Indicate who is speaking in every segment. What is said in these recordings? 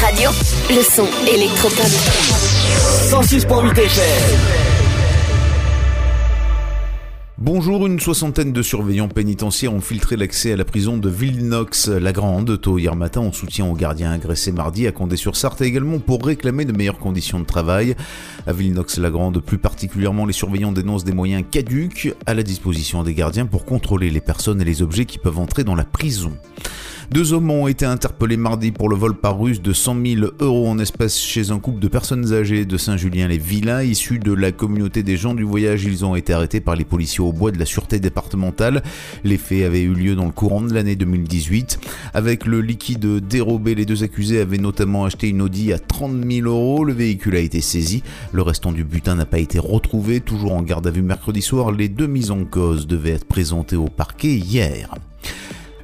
Speaker 1: Radio. Le son électropop.
Speaker 2: 106.8 FM.
Speaker 3: Bonjour, une soixantaine de surveillants pénitentiaires ont filtré l'accès à la prison de Villenox-la-Grande tôt hier matin en soutien aux gardiens agressés mardi à Condé-sur-Sarthe et également pour réclamer de meilleures conditions de travail. À Villenox-la-Grande, plus particulièrement, les surveillants dénoncent des moyens caduques à la disposition des gardiens pour contrôler les personnes et les objets qui peuvent entrer dans la prison. Deux hommes ont été interpellés mardi pour le vol par ruse de 100 000 euros en espèces chez un couple de personnes âgées de Saint-Julien-les-Vilains. Issus de la communauté des gens du voyage, ils ont été arrêtés par les policiers au bois de la sûreté départementale. Les faits avaient eu lieu dans le courant de l'année 2018. Avec le liquide dérobé, les deux accusés avaient notamment acheté une Audi à 30 000 euros. Le véhicule a été saisi. Le restant du butin n'a pas été retrouvé. Toujours en garde à vue mercredi soir, les deux mises en cause devaient être présentées au parquet hier.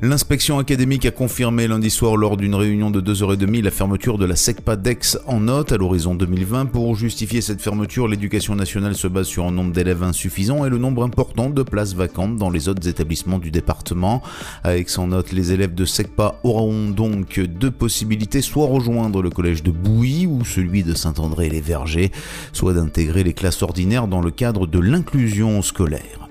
Speaker 3: L'inspection académique a confirmé lundi soir lors d'une réunion de 2h30 la fermeture de la SECPA d'Aix en note à l'horizon 2020. Pour justifier cette fermeture, l'éducation nationale se base sur un nombre d'élèves insuffisant et le nombre important de places vacantes dans les autres établissements du département. À Aix en note, les élèves de SECPA auront donc deux possibilités, soit rejoindre le collège de Bouilly ou celui de Saint-André-les-Vergers, soit d'intégrer les classes ordinaires dans le cadre de l'inclusion scolaire.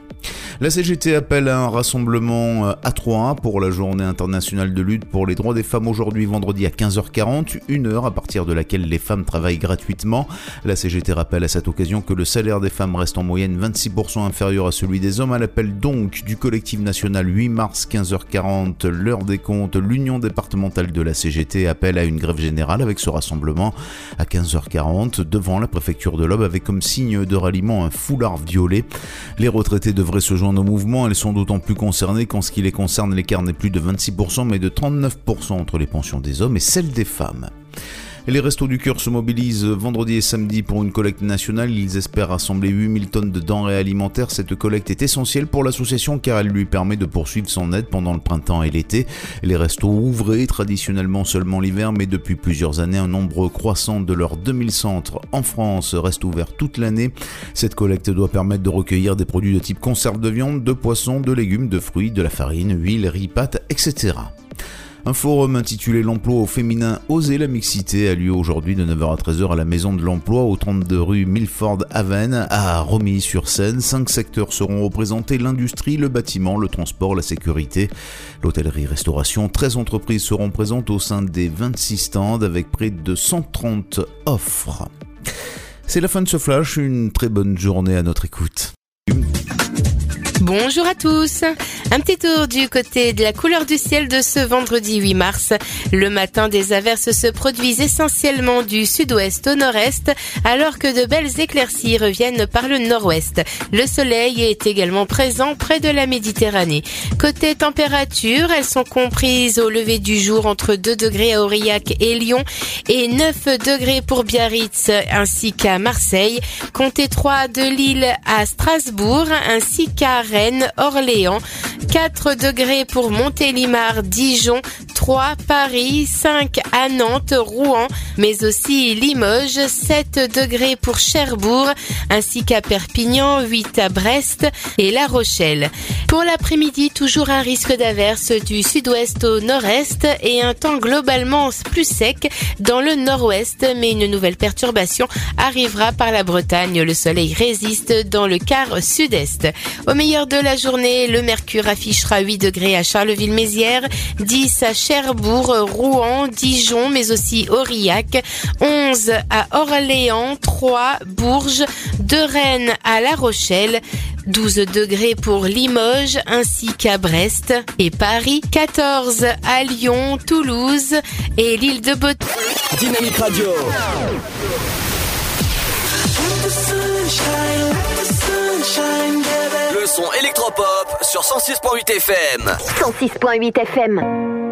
Speaker 3: La CGT appelle à un rassemblement euh, à Troyes pour la journée internationale de lutte pour les droits des femmes aujourd'hui vendredi à 15h40, une heure à partir de laquelle les femmes travaillent gratuitement. La CGT rappelle à cette occasion que le salaire des femmes reste en moyenne 26% inférieur à celui des hommes. Elle appelle donc du collectif national 8 mars 15h40 l'heure des comptes. L'union départementale de la CGT appelle à une grève générale avec ce rassemblement à 15h40 devant la préfecture de l'Aube avec comme signe de ralliement un foulard violet. Les retraités devraient se joindre au mouvement, elles sont d'autant plus concernées qu'en ce qui les concerne, l'écart n'est plus de 26% mais de 39% entre les pensions des hommes et celles des femmes. Les Restos du Cœur se mobilisent vendredi et samedi pour une collecte nationale. Ils espèrent rassembler 8000 tonnes de denrées alimentaires. Cette collecte est essentielle pour l'association car elle lui permet de poursuivre son aide pendant le printemps et l'été. Les restos ouvrés traditionnellement seulement l'hiver, mais depuis plusieurs années, un nombre croissant de leurs 2000 centres en France reste ouvert toute l'année. Cette collecte doit permettre de recueillir des produits de type conserve de viande, de poisson, de légumes, de fruits, de la farine, huile, riz, pâtes, etc. Un forum intitulé L'emploi au féminin, oser la mixité a lieu aujourd'hui de 9h à 13h à la Maison de l'Emploi au 32 rue Milford Haven à Romilly-sur-Seine. Cinq secteurs seront représentés, l'industrie, le bâtiment, le transport, la sécurité, l'hôtellerie-restauration. 13 entreprises seront présentes au sein des 26 stands avec près de 130 offres. C'est la fin de ce flash, une très bonne journée à notre écoute.
Speaker 4: Bonjour à tous. Un petit tour du côté de la couleur du ciel de ce vendredi 8 mars. Le matin, des averses se produisent essentiellement du sud-ouest au nord-est, alors que de belles éclaircies reviennent par le nord-ouest. Le soleil est également présent près de la Méditerranée. Côté température, elles sont comprises au lever du jour entre 2 degrés à Aurillac et Lyon et 9 degrés pour Biarritz ainsi qu'à Marseille. Comptez 3 de Lille à Strasbourg ainsi qu'à Orléans, 4 degrés pour Montélimar, Dijon, 3 Paris, 5 à Nantes, Rouen, mais aussi Limoges, 7 degrés pour Cherbourg, ainsi qu'à Perpignan, 8 à Brest et La Rochelle. Pour l'après-midi, toujours un risque d'averse du sud-ouest au nord-est et un temps globalement plus sec dans le nord-ouest, mais une nouvelle perturbation arrivera par la Bretagne. Le soleil résiste dans le quart sud-est. Au meilleur de la journée, le mercure affichera 8 degrés à Charleville-Mézières, 10 à Cherbourg, Rouen, Dijon, mais aussi Aurillac, 11 à Orléans, 3 Bourges, de Rennes à La Rochelle, 12 degrés pour Limoges ainsi qu'à Brest et Paris, 14 à Lyon, Toulouse et l'île de Beauté.
Speaker 2: Dynamique Radio. Le son électropop sur 106.8 FM.
Speaker 1: 106.8 FM.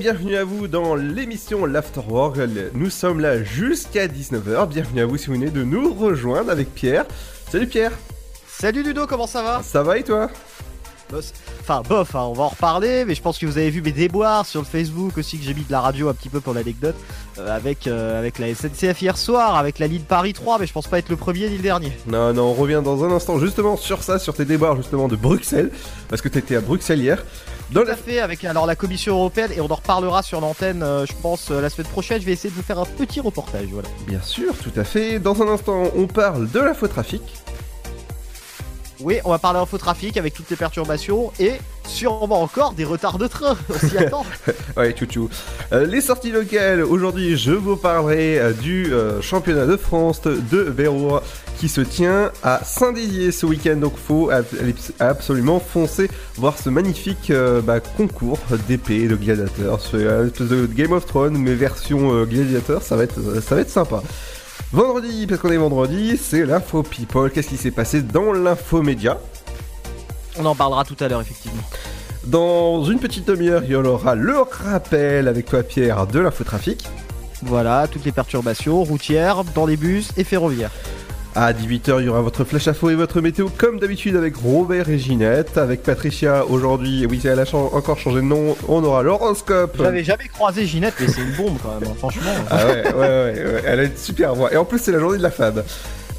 Speaker 5: Bienvenue à vous dans l'émission l'Afterwork. Nous sommes là jusqu'à 19h. Bienvenue à vous si vous venez de nous rejoindre avec Pierre. Salut Pierre.
Speaker 6: Salut Ludo, comment ça va?
Speaker 5: Ça va et toi?
Speaker 6: Boss. Enfin, bof, hein, on va en reparler, mais je pense que vous avez vu mes déboires sur le Facebook aussi, que j'ai mis de la radio un petit peu pour l'anecdote, euh, avec, euh, avec la SNCF hier soir, avec la ligne Paris 3, mais je pense pas être le premier ni le dernier.
Speaker 5: Non, non, on revient dans un instant justement sur ça, sur tes déboires justement de Bruxelles, parce que t'étais à Bruxelles hier.
Speaker 6: Tout à fait, avec alors la Commission Européenne, et on en reparlera sur l'antenne, euh, je pense, euh, la semaine prochaine, je vais essayer de vous faire un petit reportage, voilà.
Speaker 5: Bien sûr, tout à fait. Dans un instant, on parle de l'infotrafic.
Speaker 6: Oui, on va parler infotrafic avec toutes les perturbations, et sûrement encore des retards de train, on s'y attend.
Speaker 5: Ouais, chouchou. Euh, les sorties locales, aujourd'hui, je vous parlerai euh, du euh, championnat de France de vélo qui se tient à Saint-Dizier ce week-end. Donc, faut ab- absolument foncer voir ce magnifique euh, bah, concours d'épée, de gladiateurs. C'est une espèce de Game of Thrones, mais version gladiateur, ça va être, ça va être sympa. Vendredi, parce qu'on est vendredi, c'est l'info people. Qu'est-ce qui s'est passé dans l'info média
Speaker 6: On en parlera tout à l'heure, effectivement.
Speaker 5: Dans une petite demi-heure, il y aura le rappel avec toi, Pierre, de l'infotrafic.
Speaker 6: Voilà, toutes les perturbations routières, dans les bus et ferroviaires.
Speaker 5: À 18h, il y aura votre flash info et votre météo comme d'habitude avec Robert et Ginette. Avec Patricia aujourd'hui, oui, elle a encore changé de nom, on aura l'horoscope.
Speaker 6: J'avais jamais croisé Ginette, mais c'est une bombe quand même, hein, franchement.
Speaker 5: Ah ouais, ouais, ouais, ouais, elle a une super voix. Et en plus, c'est la journée de la femme.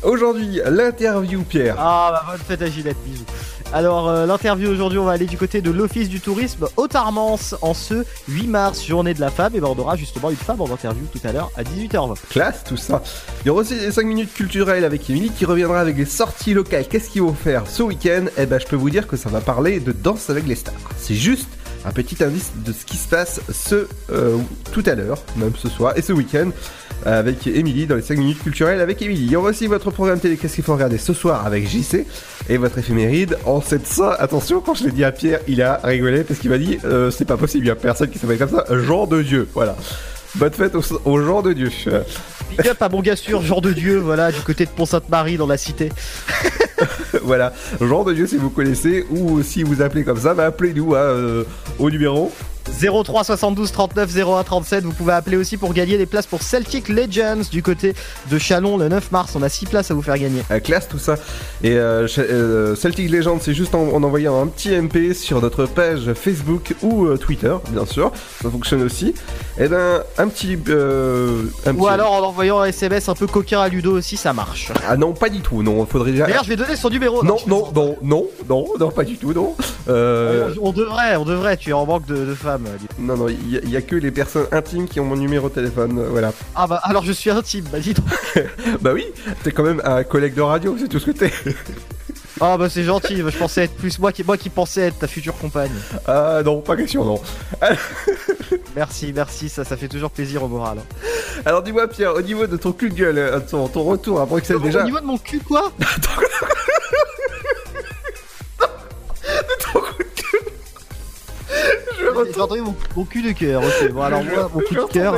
Speaker 5: Aujourd'hui, l'interview, Pierre.
Speaker 6: Ah bah bonne fête à Ginette, bisous. Alors euh, l'interview aujourd'hui, on va aller du côté de l'Office du tourisme Haute-Armance en ce 8 mars, journée de la femme, et ben on aura justement une femme en interview tout à l'heure à 18h20.
Speaker 5: Classe, tout ça. Il y aura aussi les 5 minutes culturelles avec Émilie qui reviendra avec les sorties locales. Qu'est-ce qu'ils vont faire ce week-end? Eh ben, je peux vous dire que ça va parler de danse avec les stars. C'est juste un petit indice de ce qui se passe ce euh, tout à l'heure, même ce soir et ce week-end avec Émilie dans les 5 minutes culturelles avec Émilie. Il y aura aussi votre programme télé Qu'est-ce qu'il faut regarder ce soir avec JC et votre éphéméride en 700. Attention, quand je l'ai dit à Pierre, il a rigolé parce qu'il m'a dit euh, c'est pas possible, il y a personne qui s'appelle comme ça, Jean de Dieu. Voilà. Bonne fête au, au genre de Dieu.
Speaker 6: Big up à mon gars sûr, genre de Dieu, voilà, du côté de Pont-Sainte-Marie dans la cité.
Speaker 5: voilà, genre de Dieu si vous connaissez, ou si vous appelez comme ça, bah appelez-nous hein, euh, au numéro.
Speaker 6: 03 72 39 01 37. Vous pouvez appeler aussi pour gagner des places pour Celtic Legends du côté de Chalon le 9 mars. On a 6 places à vous faire gagner.
Speaker 5: Euh, classe tout ça. Et euh, euh, Celtic Legend, c'est juste en, en envoyant un petit MP sur notre page Facebook ou euh, Twitter, bien sûr. Ça fonctionne aussi. Et ben, un petit. euh,
Speaker 6: Ou alors en envoyant un SMS un peu coquin à Ludo aussi, ça marche.
Speaker 5: Ah non, pas du tout. Non, faudrait déjà.
Speaker 6: D'ailleurs, je vais donner son numéro.
Speaker 5: Non, non, non, non, non, non, pas du tout, non.
Speaker 6: On devrait, on devrait, tu es en manque de, de femmes.
Speaker 5: Non, non, il y, a- que les personnes intimes qui ont mon numéro de téléphone, euh, voilà.
Speaker 6: Ah bah alors je suis intime, bah dis donc.
Speaker 5: Bah oui, t'es quand même un collègue de radio, c'est tout ce que t'es.
Speaker 6: Ah bah c'est gentil, je pensais être plus moi qui, moi qui pensais être ta future compagne.
Speaker 5: Ah non, pas question, non.
Speaker 6: Merci, merci, ça, ça fait toujours plaisir au moral.
Speaker 5: Alors dis-moi Pierre, au niveau de ton cul de gueule, euh, ton, ton retour à Bruxelles déjà...
Speaker 6: Au niveau de mon cul quoi? J'ai entendu mon, mon cul de cœur, ok. Bon alors moi, mon coup de cœur...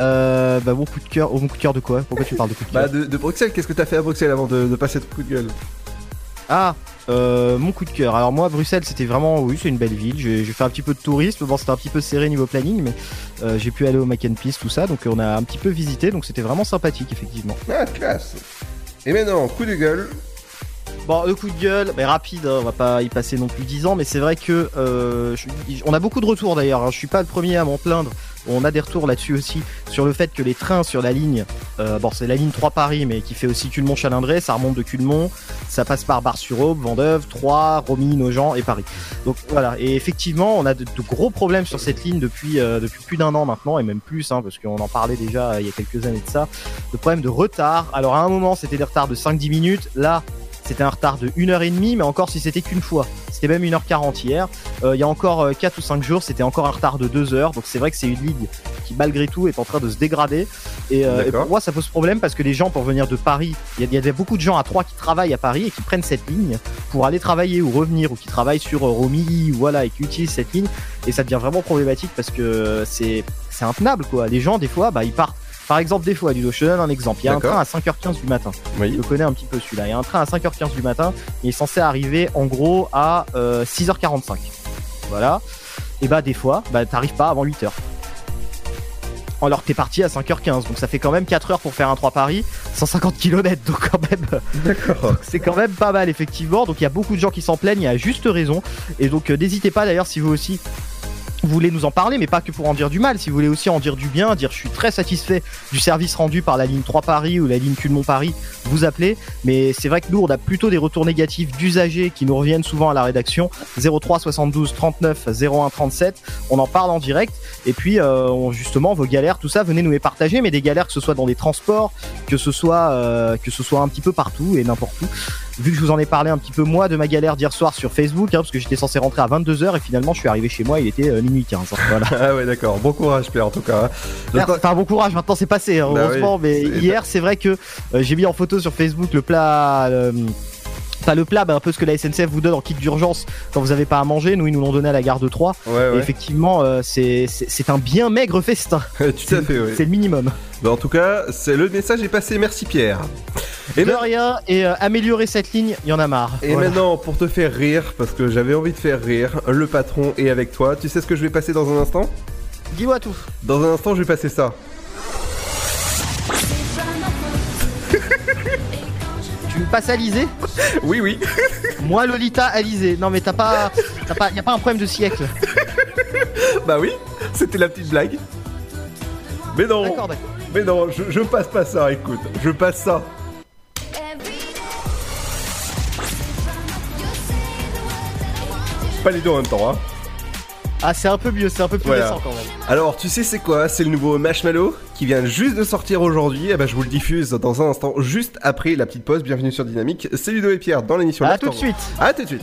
Speaker 6: Euh, bah mon coup de cœur, oh, mon coup de cœur de quoi? Pourquoi tu parles de coup de cœur?
Speaker 5: Bah de, de Bruxelles, qu'est-ce que t'as fait à Bruxelles avant de, de passer ton coup de gueule?
Speaker 6: Ah, euh, mon coup de cœur. Alors moi, Bruxelles, c'était vraiment, oui, c'est une belle ville. J'ai fait un petit peu de tourisme. Bon, c'était un petit peu serré niveau planning, mais euh, j'ai pu aller au Mac and Peace, tout ça. Donc on a un petit peu visité, donc c'était vraiment sympathique, effectivement.
Speaker 5: Ah, classe Et maintenant, coup de gueule...
Speaker 6: Bon, le coup de gueule, mais rapide, hein, on va pas y passer non plus 10 ans, mais c'est vrai que euh, je- on a beaucoup de retours d'ailleurs. hein, je suis pas le premier à m'en plaindre. On a des retours là-dessus aussi sur le fait que les trains sur la ligne, euh, bon, c'est la ligne 3 Paris, mais qui fait aussi Culmont-Chalindré, ça remonte de Culmont, ça passe par Bar-sur-Aube, Vendeuve, Troyes, Romilly, Nogent et Paris. Donc voilà, et effectivement, on a de, de gros problèmes sur cette ligne depuis euh, depuis plus d'un an maintenant et même plus, hein, parce qu'on en parlait déjà euh, il y a quelques années de ça. Le problème de retard. Alors à un moment, c'était des retards de 5-10 minutes. Là, c'était un retard de 1h30, mais encore si c'était qu'une fois. C'était même 1h40 hier. Euh, il y a encore euh, 4 ou 5 jours, c'était encore un retard de 2 heures. Donc c'est vrai que c'est une ligne qui, malgré tout, est en train de se dégrader. Et, euh, et pour moi, ça pose problème parce que les gens, pour venir de Paris, il y, y a beaucoup de gens à Troyes qui travaillent à Paris et qui prennent cette ligne pour aller travailler ou revenir, ou qui travaillent sur euh, Romilly, ou voilà, et qui utilisent cette ligne. Et ça devient vraiment problématique parce que c'est c'est intenable, quoi. Les gens, des fois, bah, ils partent. Par exemple, des fois, Ludo, je te donne un exemple. Il y a un train à 5h15 du matin. Je
Speaker 5: Oui.
Speaker 6: le connais un petit peu celui-là. Il y a un train à 5h15 du matin. Il est censé arriver en gros à euh, 6h45. Voilà. Et bah des fois, bah t'arrives pas avant 8h. Alors que t'es parti à 5h15, donc ça fait quand même 4 heures pour faire un 3 Paris, 150 km, donc quand même,
Speaker 5: D'accord.
Speaker 6: c'est quand même pas mal effectivement. Donc il y a beaucoup de gens qui s'en plaignent, et à juste raison. Et donc euh, n'hésitez pas d'ailleurs si vous aussi vous voulez nous en parler, mais pas que pour en dire du mal, si vous voulez aussi en dire du bien, dire je suis très satisfait du service rendu par la ligne 3 Paris ou la ligne Culmont Paris, vous appelez. Mais c'est vrai que nous, on a plutôt des retours négatifs d'usagers qui nous reviennent souvent à la rédaction 03 72 39 01 37. On en parle en direct. Et puis, euh, justement, vos galères, tout ça, venez nous les partager. Mais des galères, que ce soit dans les transports, que ce soit, euh, que ce soit un petit peu partout et n'importe où. Vu que je vous en ai parlé un petit peu moi de ma galère d'hier soir sur Facebook, hein, parce que j'étais censé rentrer à 22h et finalement je suis arrivé chez moi, il était euh, minuit 15. hein, voilà.
Speaker 5: Ah ouais, d'accord. Bon courage, Pierre, en tout cas. hein.
Speaker 6: Enfin, bon courage, maintenant c'est passé, hein,
Speaker 5: Bah
Speaker 6: heureusement.
Speaker 5: oui.
Speaker 6: Mais hier, c'est vrai que euh, j'ai mis en photo sur Facebook le plat. euh, Pas le plat, mais un peu ce que la SNCF vous donne en kit d'urgence quand vous avez pas à manger. Nous, ils nous l'ont donné à la gare de Troyes.
Speaker 5: Ouais,
Speaker 6: Et
Speaker 5: ouais.
Speaker 6: effectivement, euh, c'est un bien maigre festin.
Speaker 5: Tout à fait, oui.
Speaker 6: C'est le minimum.
Speaker 5: Bah, en tout cas, le message est passé. Merci, Pierre. Et,
Speaker 6: de
Speaker 5: ma-
Speaker 6: rien, et euh, améliorer cette ligne, il y en a marre.
Speaker 5: et
Speaker 6: Voilà.
Speaker 5: maintenant, pour te faire rire, parce que j'avais envie de faire rire, le patron est avec toi. Tu sais ce que je vais passer dans un instant?
Speaker 6: Dis-moi tout.
Speaker 5: Dans un instant, je vais passer ça.
Speaker 6: Passes Alizé
Speaker 5: Oui, oui.
Speaker 6: Moi, Lolita, Alizé. Non, mais t'as pas. T'as pas. Y a pas un problème de siècle.
Speaker 5: bah oui, c'était la petite blague. Mais non,
Speaker 6: D'accord, d'accord.
Speaker 5: mais non, je, je passe pas ça, écoute. Je passe ça. Pas les deux en même temps, hein.
Speaker 6: Ah, c'est un peu mieux, c'est un peu plus
Speaker 5: Voilà.
Speaker 6: récent quand même.
Speaker 5: Alors, tu sais c'est quoi? C'est le nouveau Marshmallow qui vient juste de sortir aujourd'hui. Et ben, je vous le diffuse dans un instant, juste après la petite pause. Bienvenue sur Dynamique. C'est Ludo et Pierre dans l'émission.
Speaker 6: À tout de suite.
Speaker 5: À tout de suite.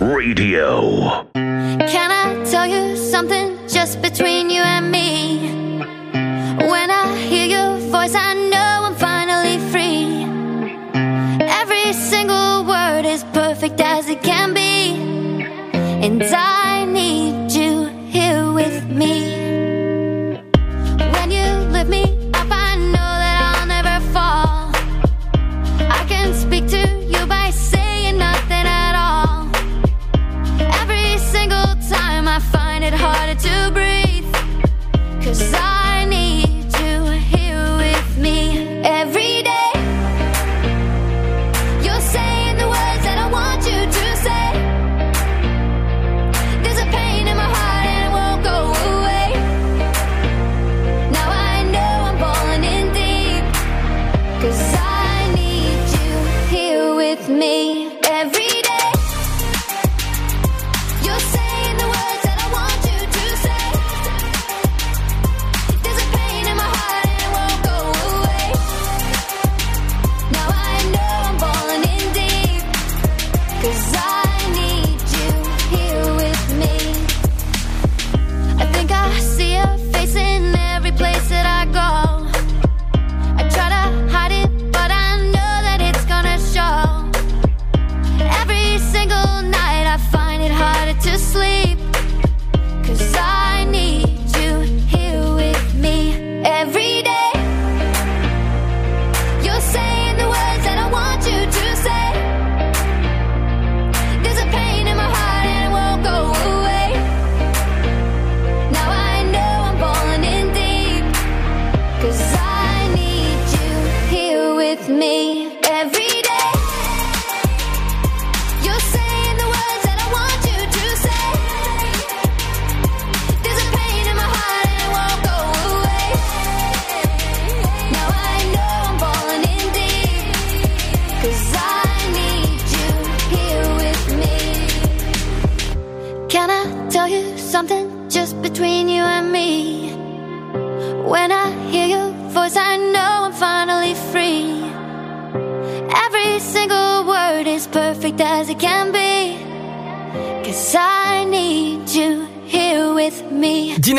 Speaker 7: Radio.
Speaker 8: Can I tell you something just between you and me? When I hear your voice, I know I'm finally free. Every single word is perfect as it can be. And I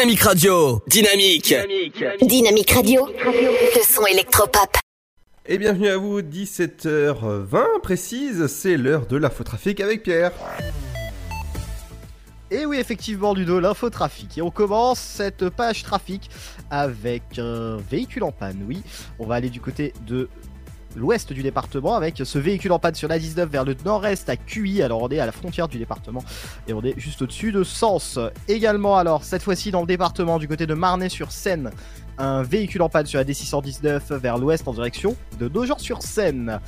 Speaker 9: Dynamique Radio. Dynamique.
Speaker 10: Dynamique Radio. Le son électropop.
Speaker 5: Et bienvenue à vous, 17h20 précise, c'est l'heure de l'infotrafic avec Pierre.
Speaker 6: Et oui, effectivement, Ludo, l'infotrafic. Et on commence cette page trafic avec un véhicule en panne. Oui, on va aller du côté de l'ouest du département avec ce véhicule en panne sur la 19 vers le nord-est à QI. Alors on est à la frontière du département et on est juste au-dessus de Sens. Également alors cette fois-ci dans le département du côté de Marnay-sur-Seine. un véhicule en panne sur la D619 vers l'ouest en direction de Nogent-sur-Seine.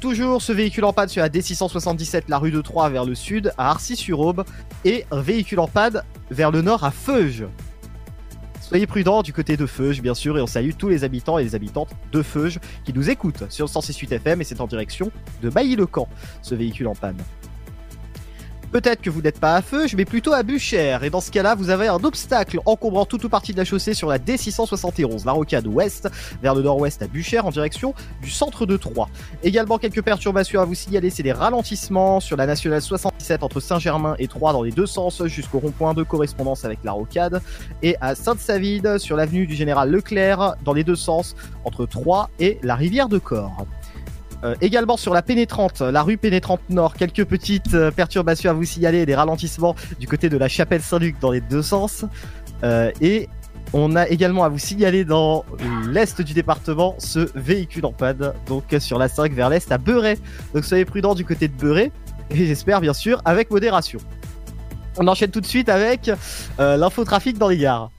Speaker 6: Toujours ce véhicule en panne sur la D677 la rue de Troyes vers le sud à Arcis-sur-Aube et un véhicule en panne vers le nord à Feuge. Soyez prudents du côté de Feuge, bien sûr, et on salue tous les habitants et les habitantes de Feuge qui nous écoutent sur le 168 FM et c'est en direction de Bailly-le-Camp, ce véhicule en panne. Peut-être que vous n'êtes pas à Feuge, mais plutôt à Buchère. Et dans ce cas-là, vous avez un obstacle encombrant toute ou partie de la chaussée sur la D671, la rocade ouest, vers le nord-ouest à Buchère, en direction du centre de Troyes. Également, quelques perturbations à vous signaler, c'est des ralentissements sur la nationale 77 entre Saint-Germain et Troyes dans les deux sens, jusqu'au rond-point de correspondance avec la rocade. Et à Sainte-Savide, sur l'avenue du Général Leclerc, dans les deux sens, entre Troyes et la rivière de Corps. Euh, également sur la pénétrante, la rue pénétrante nord, quelques petites euh, perturbations à vous signaler des ralentissements du côté de la chapelle Saint-Luc dans les deux sens. Euh, et on a également à vous signaler dans l'est du département ce véhicule en panne, donc sur la 5 vers l'est à Beuret. Donc soyez prudents du côté de Beuret, et j'espère bien sûr avec modération. On enchaîne tout de suite avec l'infotrafic dans les gares.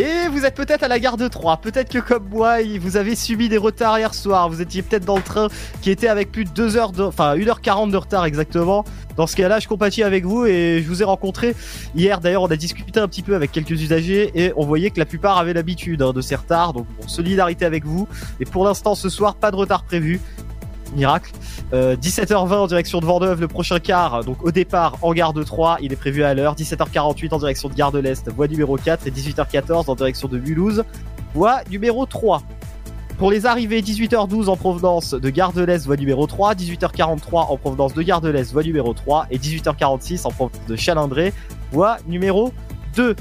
Speaker 6: Et vous êtes peut-être à la gare de Troyes. Peut-être que comme moi, vous avez subi des retards hier soir. Vous étiez peut-être dans le train qui était avec plus de 2 heures de, enfin 1h40 de retard exactement. Dans ce cas-là, je compatis avec vous et je vous ai rencontré hier. D'ailleurs, on a discuté un petit peu avec quelques usagers et on voyait que la plupart avaient l'habitude hein, de ces retards. Donc, solidarité avec vous. Et pour l'instant, ce soir, pas de retard prévu miracle. 17h20 en direction de Vendeuve, le prochain car, donc au départ en gare de 3, il est prévu à l'heure. 17h48 en direction de Gare de l'Est, voie numéro 4 et 18h14 en direction de Mulhouse, voie numéro 3. Pour les arrivées, 18h12 en provenance de Gare de l'Est, voie numéro 3, 18h43 en provenance de Gare de l'Est, voie numéro 3 et 18h46 en provenance de Chalindré, voie numéro 2.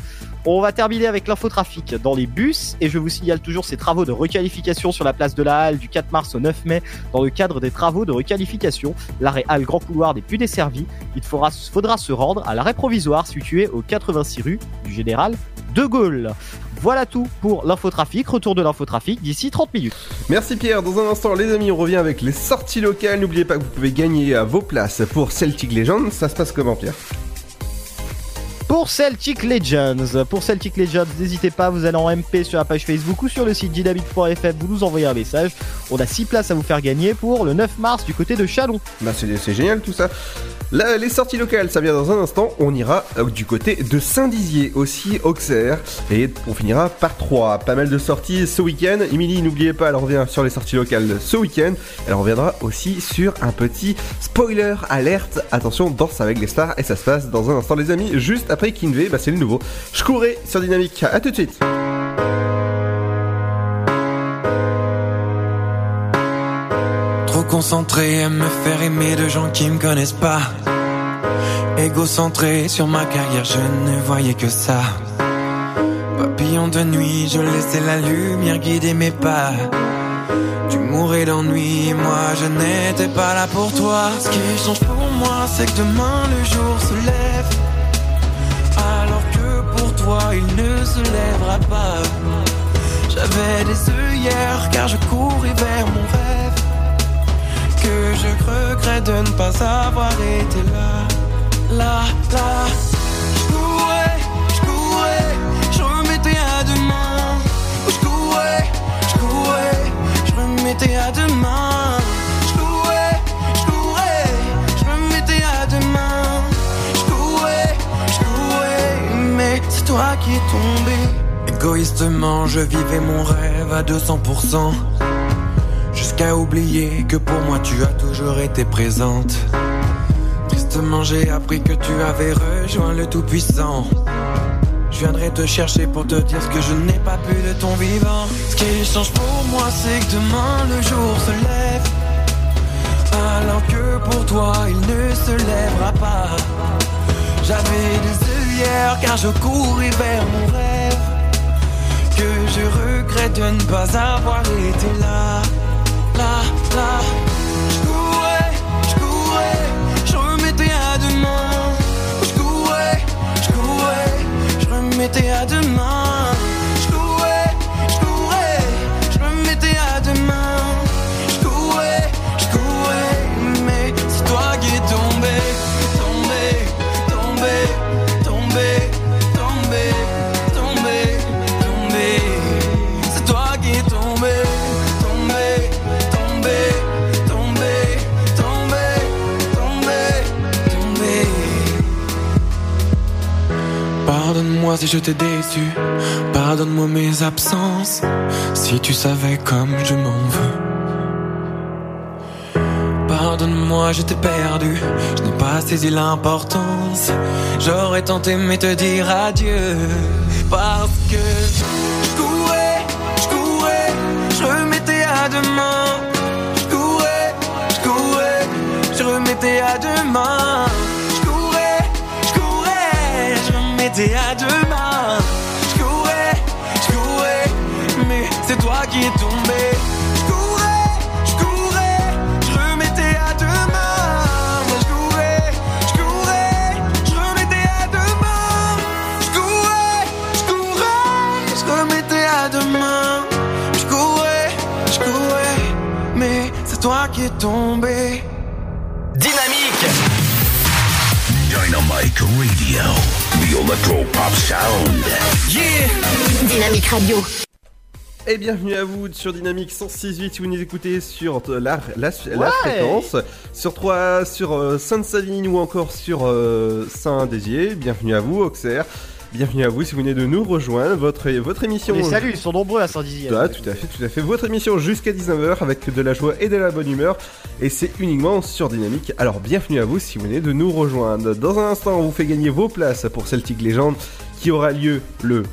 Speaker 6: On va terminer avec l'infotrafic dans les bus et je vous signale toujours ces travaux de requalification sur la place de la Halle du 4 mars au 9 mai dans le cadre des travaux de requalification. L'arrêt Halle Grand Couloir n'est plus desservi. Il faudra, se rendre à l'arrêt provisoire situé au 86 rue du Général de Gaulle. Voilà tout pour l'infotrafic. Retour de l'infotrafic d'ici 30 minutes.
Speaker 5: Merci Pierre. Dans un instant, les amis, on revient avec les sorties locales. N'oubliez pas que vous pouvez gagner vos places pour Celtic Legends. Ça se passe comment, Pierre?
Speaker 6: Pour Celtic Legends. Pour Celtic Legends, n'hésitez pas, vous allez en MP sur la page Facebook ou sur le site dynamique.fm, vous nous envoyez un message. On a 6 places à vous faire gagner pour le 9 mars du côté de Chalon.
Speaker 5: Bah c'est génial tout ça. Là, les sorties locales, ça vient dans un instant. On ira euh, du côté de Saint-Dizier, aussi Auxerre. Et on finira par 3. Pas mal de sorties ce week-end. Émilie, n'oubliez pas, elle revient sur les sorties locales ce week-end. Elle reviendra aussi sur un petit spoiler alerte. Attention, danse avec les stars. Et ça se passe dans un instant, les amis. Juste après Kinvé, bah, c'est le nouveau. Je courais sur Dynamique. À tout de suite.
Speaker 11: concentré à me faire aimer de gens qui me connaissent pas. Égocentré sur ma carrière, je ne voyais que ça. Papillon de nuit, je laissais la lumière guider mes pas. Tu mourrais d'ennui, moi je n'étais pas là pour toi. Ce qui change pour moi, c'est que demain le jour se lève. Toi, il ne se lèvera pas. J'avais des œillères car je courais vers mon rêve que je regrette de ne pas avoir été là, là, là. Je courais, je courais, je remettais à demain. Je courais, je courais, je remettais à demain. Toi qui es tombé. Égoïstement, je vivais mon rêve à 200%. Jusqu'à oublier que pour moi tu as toujours été présente. Tristement j'ai appris que tu avais rejoint le Tout-Puissant. Je viendrai te chercher pour te dire ce que je n'ai pas pu de ton vivant. Ce qui change pour moi, c'est que demain le jour se lève. Alors que pour toi, il ne se lèvera pas. J'avais des car je courais vers mon rêve. Que je regrette de ne pas avoir été là là, là. Je courais, je courais, je remettais à demain. Je courais, je courais, je remettais à demain. Pardonne-moi si je t'ai déçu, pardonne-moi mes absences, si tu savais comme je m'en veux. Pardonne-moi, je t'ai perdu, je n'ai pas saisi l'importance. J'aurais tenté mais te dire adieu, parce que je courais, je courais, je remettais à demain. Je courais, je courais, je remettais à demain. Je remettais à demain. Je courais, je courais, mais c'est toi qui es tombé. Je courais, je courais, je remettais à demain. Moi je courais, je courais, je remettais à demain. Je courais, je courais, je remettais à demain. Je courais, je courais, mais c'est toi qui es tombé.
Speaker 2: Dynamique
Speaker 7: Dynamite Radio. Electro Pop Sound.
Speaker 2: Yeah
Speaker 1: Dynamique Radio.
Speaker 5: Et bienvenue à vous sur Dynamique 106.8 si vous nous écoutez sur la, la, la
Speaker 6: Ouais.
Speaker 5: fréquence, sur 3, sur euh, Sainte-Savine ou encore sur euh, Saint-Désier. Bienvenue à vous, Auxerre. Bienvenue à vous si vous venez de nous rejoindre. Votre, votre émission.
Speaker 6: Les salut, ils sont nombreux à Saint-Dizier.
Speaker 5: Ah, tout à fait, tout à fait. Votre émission jusqu'à 19h avec de la joie et de la bonne humeur. Et c'est uniquement sur Dynamique. Alors bienvenue à vous si vous venez de nous rejoindre. Dans un instant, on vous fait gagner vos places pour Celtic Legend qui aura lieu le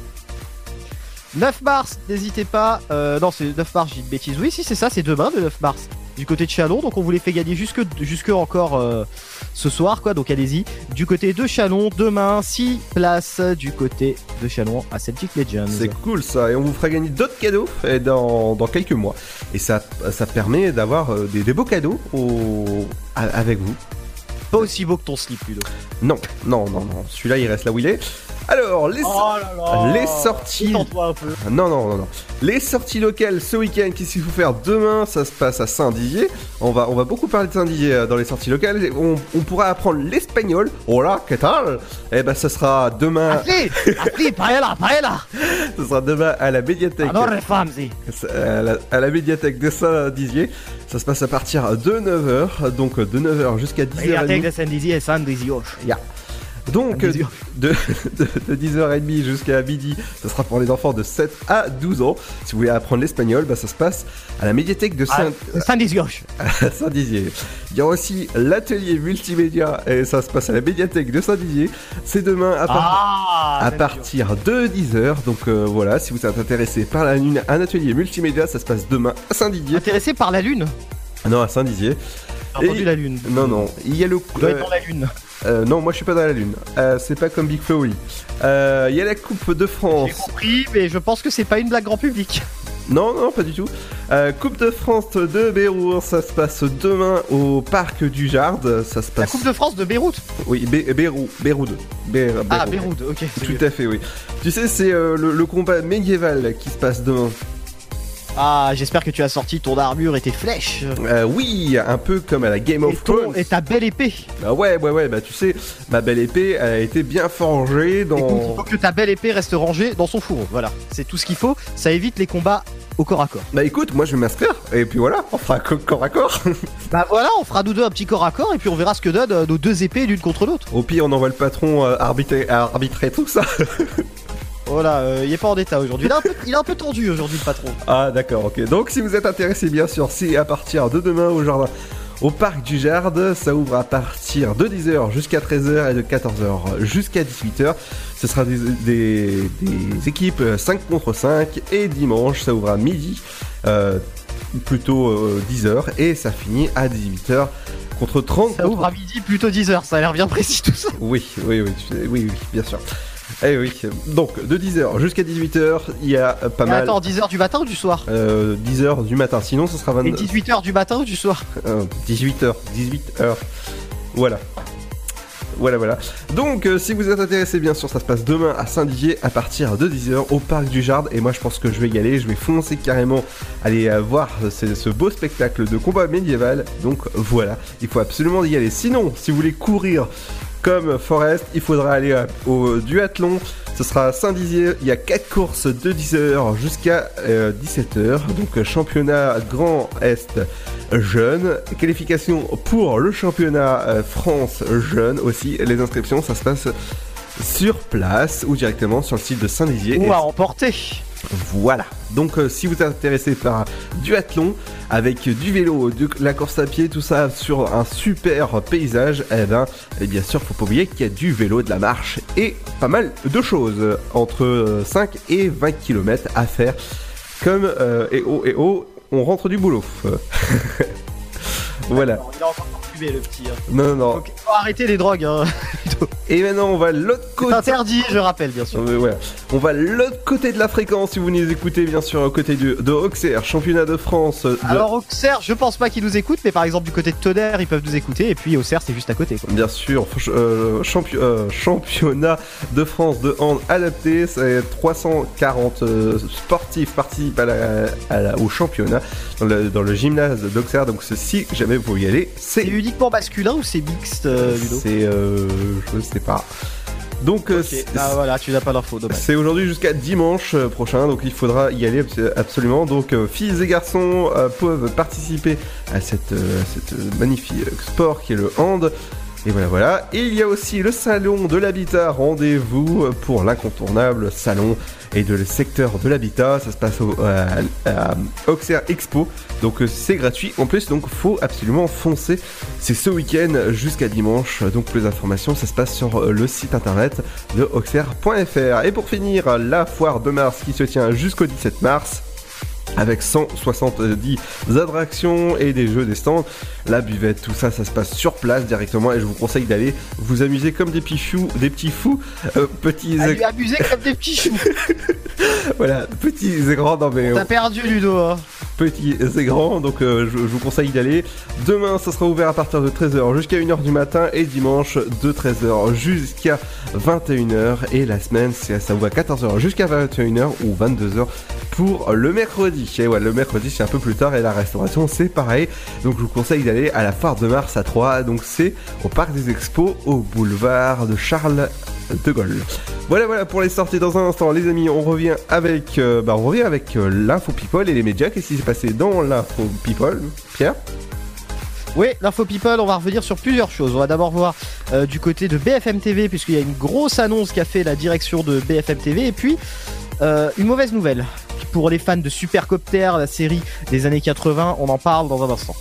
Speaker 6: 9 mars, n'hésitez pas. Euh, non, c'est 9 mars, j'ai une bêtise. Oui, si, c'est ça, c'est demain le 9 mars. Du côté de Chalon, donc on vous les fait gagner jusque, jusque encore euh, ce soir, quoi. Donc allez-y. Du côté de Chalon, demain, 6 places du côté de Chalon à Celtic Legends.
Speaker 5: C'est cool ça, et on vous fera gagner d'autres cadeaux dans, dans quelques mois. Et ça, ça permet d'avoir euh, des, des beaux cadeaux au- avec vous.
Speaker 6: Pas aussi beau que ton slip, Ludo.
Speaker 5: Non, non, non, non, celui-là il reste là où il est. Alors, les,
Speaker 6: Oh là là
Speaker 5: les sorties.
Speaker 6: Un peu.
Speaker 5: Non, non, non, non. Les sorties locales ce week-end, qu'est-ce qu'il faut faire demain? Ça se passe à Saint-Dizier. On va, on va beaucoup parler de Saint-Dizier euh, dans les sorties locales. On, on pourra apprendre l'espagnol. Hola, ¿qué tal? Eh ben, ça sera demain.
Speaker 6: Appelez Appelez, paella, paella
Speaker 5: Ce sera demain à la médiathèque.
Speaker 6: Alors, les femmes, si.
Speaker 5: à la, à la médiathèque de Saint-Dizier. Ça se passe à partir de 9h, donc de 9h jusqu'à 10h30.
Speaker 6: Médiathèque de Saint-Dizier et Saint-Dizier.
Speaker 5: Ya. Donc, de, de, de 10h30 jusqu'à midi, ce sera pour les enfants de 7 à 12 ans. Si vous voulez apprendre l'espagnol, bah, ça se passe à la médiathèque de Saint-
Speaker 6: Ah, Saint-Dizier.
Speaker 5: Saint-Dizier. Il y a aussi l'atelier multimédia et ça se passe à la médiathèque de Saint-Dizier. C'est demain à, par-
Speaker 6: Ah
Speaker 5: à partir de 10h. Donc euh, voilà, si vous êtes intéressé par la lune, un atelier multimédia, ça se passe demain à Saint-Dizier.
Speaker 6: Intéressé par la Lune?
Speaker 5: Non, à Saint-Dizier.
Speaker 6: J'ai entendu la Lune.
Speaker 5: Non, non, il y a le.
Speaker 6: Dois être
Speaker 5: euh,
Speaker 6: dans la Lune.
Speaker 5: Euh, non, moi je suis pas dans la lune. Euh, c'est pas comme Big Flo Oli. Euh, Il y a la Coupe de France.
Speaker 6: J'ai compris, mais je pense que c'est pas une blague grand public.
Speaker 5: Non, non, pas du tout. Euh, coupe de France de Bérour, ça se passe demain au parc du Jard. Ça se
Speaker 6: La
Speaker 5: passe.
Speaker 6: Coupe de France de Beyrouth.
Speaker 5: Oui, Bérou, Béroud. Bé-
Speaker 6: Ah. Beyrouth, ok.
Speaker 5: Tout à fait, oui. Tu sais, c'est euh, le, le combat médiéval qui se passe demain.
Speaker 6: Ah, j'espère que tu as sorti ton armure et tes flèches.
Speaker 5: Euh, oui, un peu comme à la Game
Speaker 6: Et,
Speaker 5: of
Speaker 6: ton,
Speaker 5: Thrones.
Speaker 6: et ta belle épée.
Speaker 5: Ah ouais, ouais, ouais, bah tu sais, ma belle épée elle a été bien forgée
Speaker 6: Écoute, il
Speaker 5: dans.
Speaker 6: faut que ta belle épée reste rangée dans son fourreau. Voilà, c'est tout ce qu'il faut. Ça évite les combats au corps à corps.
Speaker 5: Bah écoute, moi je vais m'inscrire, et puis voilà, on fera co- corps à corps.
Speaker 6: Bah voilà, on fera nous deux un petit corps à corps et puis on verra ce que donnent euh, nos deux épées l'une contre l'autre.
Speaker 5: Au pire, on envoie le patron euh, arbitrer, arbitrer tout ça.
Speaker 6: Voilà, euh, il est pas en état aujourd'hui. Il, est un peu- il est un peu tendu aujourd'hui le patron.
Speaker 5: Ah d'accord, ok. Donc si vous êtes intéressé bien sûr, c'est à partir de demain au jardin. Au parc du Jard, ça ouvre à partir de 10h jusqu'à 13h et de 14h jusqu'à 18h. Ce sera des, des- des équipes 5 contre 5 et dimanche ça ouvre à midi, euh, plutôt euh, 10h et ça finit à 18h contre 30
Speaker 6: Ça
Speaker 5: contre-
Speaker 6: ouvre à midi plutôt 10h, ça a l'air bien précis tout ça.
Speaker 5: Oui, oui, oui, oui, oui, bien sûr. Eh oui, donc de 10h jusqu'à 18h, il y a euh, pas
Speaker 6: Mais
Speaker 5: mal.
Speaker 6: attends, 10h du matin ou du soir?
Speaker 5: Euh, 10h du matin, sinon ce sera
Speaker 6: Et
Speaker 5: 22.
Speaker 6: 18h du matin ou du soir?
Speaker 5: 18h, 18h. Voilà. Voilà, voilà. Donc, euh, si vous êtes intéressé, bien sûr, ça se passe demain à Saint-Dizier à partir de 10h au parc du Jard. Et moi, je pense que je vais y aller. Je vais foncer carrément aller euh, voir ce, ce beau spectacle de combat médiéval. Donc, voilà. Il faut absolument y aller. Sinon, si vous voulez courir comme Forest, il faudra aller à- au duathlon. Ce sera Saint-Dizier. Il y a 4 courses de 10h jusqu'à 17h. Donc, euh, championnat Grand Est jeune. Qualification pour le championnat euh, France jeune aussi. Les inscriptions, ça se passe sur place ou directement sur le site de Saint-Dizier.
Speaker 6: Ou à emporter.
Speaker 5: Voilà. Donc euh, si vous êtes intéressé par du athlon avec du vélo, de la course à pied, tout ça sur un super paysage, eh ben, et bien sûr, faut pas oublier qu'il y a du vélo, de la marche et pas mal de choses entre euh, 5 et 20 km à faire. Comme euh, et oh et oh, on rentre du boulot. voilà.
Speaker 6: Fumé le petit. hein.
Speaker 5: Non non non.
Speaker 6: Faut arrêter les drogues. Hein.
Speaker 5: Et maintenant on va l'autre côté.
Speaker 6: interdit, je rappelle bien sûr.
Speaker 5: Euh. On va de l'autre côté de la fréquence si vous nous écoutez bien sûr au côté de, de Auxerre, championnat de France. de-
Speaker 6: Alors Auxerre, je pense pas qu'ils nous écoutent, mais par exemple du côté de Tonnerre, ils peuvent nous écouter, et puis Auxerre, c'est juste à côté. Quoi.
Speaker 5: Bien sûr, euh, champi- euh, championnat de France de hand adapté, c'est 340 euh, sportifs participent à la- à la- au championnat dans le, dans le gymnase d'Auxerre, donc si jamais vous y aller, c'est
Speaker 6: C'est uniquement masculin ou c'est mixte, euh, Ludo
Speaker 5: c'est euh, je sais pas. Donc euh,
Speaker 6: Ok,
Speaker 5: c'est-
Speaker 6: Ah voilà, tu n'as pas l'info.
Speaker 5: C'est aujourd'hui jusqu'à dimanche prochain, donc il faudra y aller abs- absolument. Donc filles et garçons peuvent participer à cette, à cette, magnifique sport qui est le hand. Et voilà, voilà. Et il y a aussi le salon de l'habitat. Rendez-vous pour l'incontournable salon et de le secteur de l'habitat. Ça se passe au, à, à Auxerre Expo. Donc euh, c'est gratuit. En plus, donc faut absolument foncer. C'est ce week-end jusqu'à dimanche. Donc plus d'informations, ça se passe sur euh, le site internet de auxerre.fr. Et pour finir, la foire de mars qui se tient jusqu'au 17 mars avec 170 attractions et des jeux, des stands, la buvette, tout ça, ça se passe sur place directement et je vous conseille d'aller vous amuser comme des petits fous, des petits fous, euh, petits,
Speaker 6: abuser comme des petits choux.
Speaker 5: voilà, petits et grands, non mais
Speaker 6: T'as perdu Ludo. Hein.
Speaker 5: petits et grands, donc euh, je, je vous conseille d'y aller. Demain, ça sera ouvert à partir de 13h jusqu'à 1h du matin et dimanche de 13h jusqu'à 21h. Et la semaine, c'est- ça ouvre à 14h jusqu'à 21h ou 22h pour le mercredi. Le mercredi, c'est un peu plus tard et la restauration, c'est pareil. Donc je vous conseille d'aller à la foire de mars à 3. Donc c'est au parc des expos au boulevard de Charles de Gaulle. Voilà, voilà pour les sorties dans un instant, les amis. On revient avec, euh, bah, avec euh, l'info people et les médias. Qu'est-ce qui s'est passé dans l'info people, Pierre?
Speaker 6: Oui, l'info people, on va revenir sur plusieurs choses. On va d'abord voir euh, du côté de BFM TV, puisqu'il y a une grosse annonce qu'a fait la direction de BFM TV, et puis euh, une mauvaise nouvelle. Pour les fans de Supercopter, la série des années 80, on en parle dans un instant.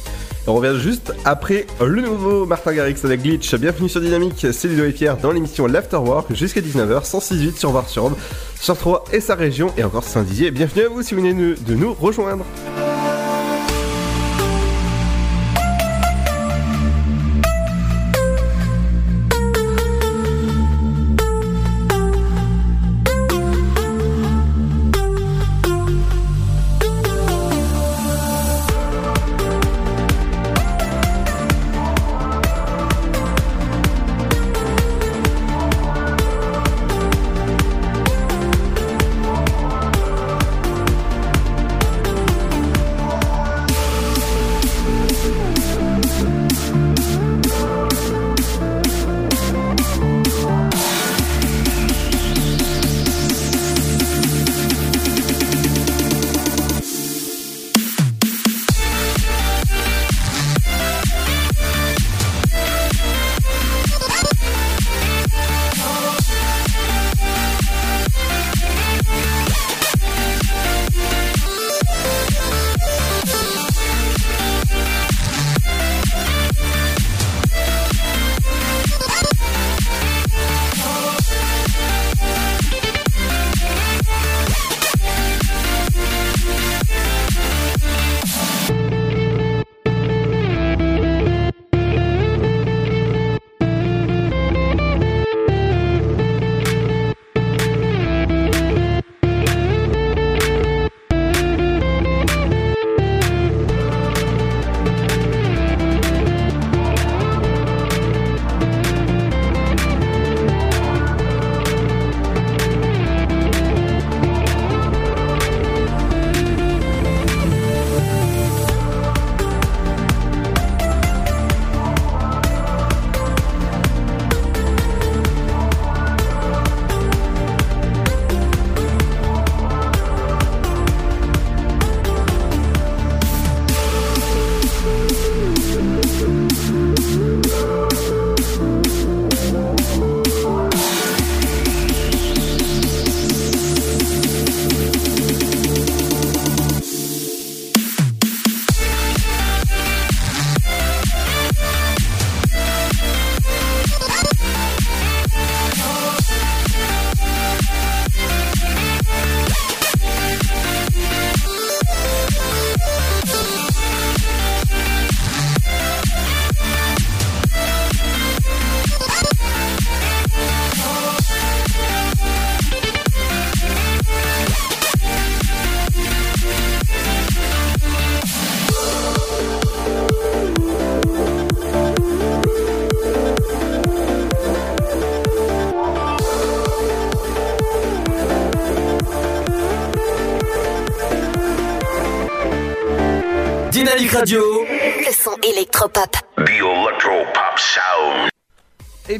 Speaker 5: On revient juste après le nouveau Martin Garrix avec Glitch. Bienvenue sur Dynamique, c'est Ludo et Pierre dans l'émission L'Afterwork jusqu'à 19h, 106.8 sur Var-sur-Aube, sur 3 et sa région et encore Saint-Dizier. Bienvenue à vous si vous venez de nous rejoindre.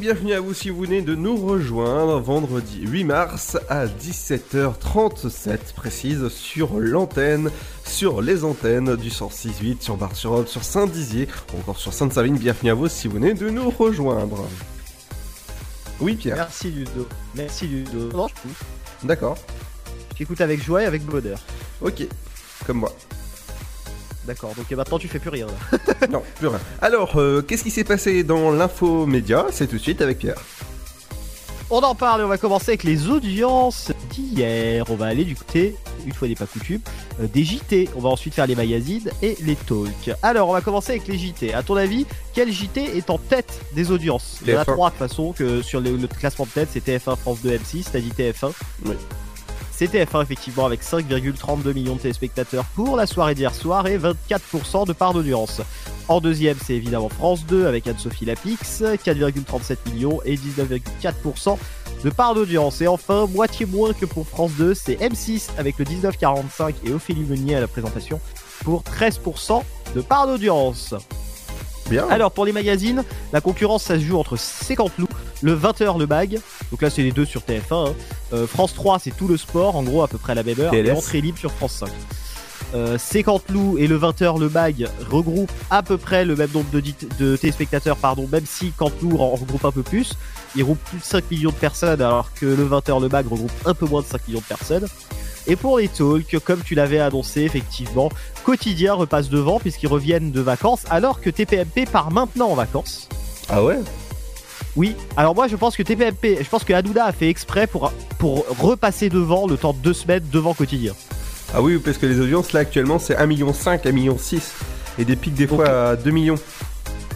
Speaker 5: Bienvenue à vous si vous venez de nous rejoindre vendredi 8 mars à 17h37 précise sur l'antenne, sur les antennes du 106.8 sur Bar-sur-Aube, sur Saint-Dizier, ou encore sur Sainte-Savine. Bienvenue à vous si vous venez de nous rejoindre. Oui Pierre.
Speaker 6: Merci Ludo. Merci Ludo. Non, je pousse.
Speaker 5: D'accord.
Speaker 6: Je t'écoute avec joie et avec bonheur.
Speaker 5: Ok. Comme moi.
Speaker 6: D'accord, donc maintenant tu fais plus rien là.
Speaker 5: non, plus rien. Alors, euh, qu'est-ce qui s'est passé dans l'info média C'est tout de suite avec Pierre.
Speaker 6: On en parle et on va commencer avec les audiences d'hier. On va aller du côté, une fois n'est pas coutume, euh, des JT. On va ensuite faire les magazines et les talks. Alors, on va commencer avec les JT. À ton avis, quel JT est en tête des audiences? Il y en a
Speaker 5: TF1.
Speaker 6: trois de toute façon que sur le, le classement de tête, c'est TF1, France 2, M6. T'as dit TF1
Speaker 5: Oui.
Speaker 6: C'est TF1 effectivement avec 5,32 millions de téléspectateurs pour la soirée d'hier soir et 24% de part d'audience. En deuxième, c'est évidemment France 2 avec Anne-Sophie Lapix, 4,37 millions et 19,4% de part d'audience. Et enfin, moitié moins que pour France 2, c'est M6 avec le 19,45 et Ophélie Meunier à la présentation pour 13% de part d'audience.
Speaker 5: Bien.
Speaker 6: Alors pour les magazines, la concurrence ça se joue entre 50 loups, le 20h le mag, donc là c'est les deux sur TF1, hein. Euh, France 3 c'est tout le sport, en gros à peu près à la même heure, et entrée libre sur France 5. Euh, 50 loups et le 20h le mag regroupent à peu près le même nombre de, téléspectateurs, pardon, même si Canteloup en regroupe un peu plus. Il regroupe plus de 5 millions de personnes alors que le 20h le mag regroupe un peu moins de 5 millions de personnes. Et pour les talks, comme tu l'avais annoncé, effectivement, Quotidien repasse devant puisqu'ils reviennent de vacances alors que TPMP part maintenant en vacances.
Speaker 5: Ah ouais?
Speaker 6: Oui, alors moi je pense que TPMP, je pense que Hanouna a fait exprès pour, pour repasser devant le temps de deux semaines devant Quotidien.
Speaker 5: Ah oui, parce que les audiences là actuellement c'est 1,5 million, 1,6 million et des pics des fois à 2 millions.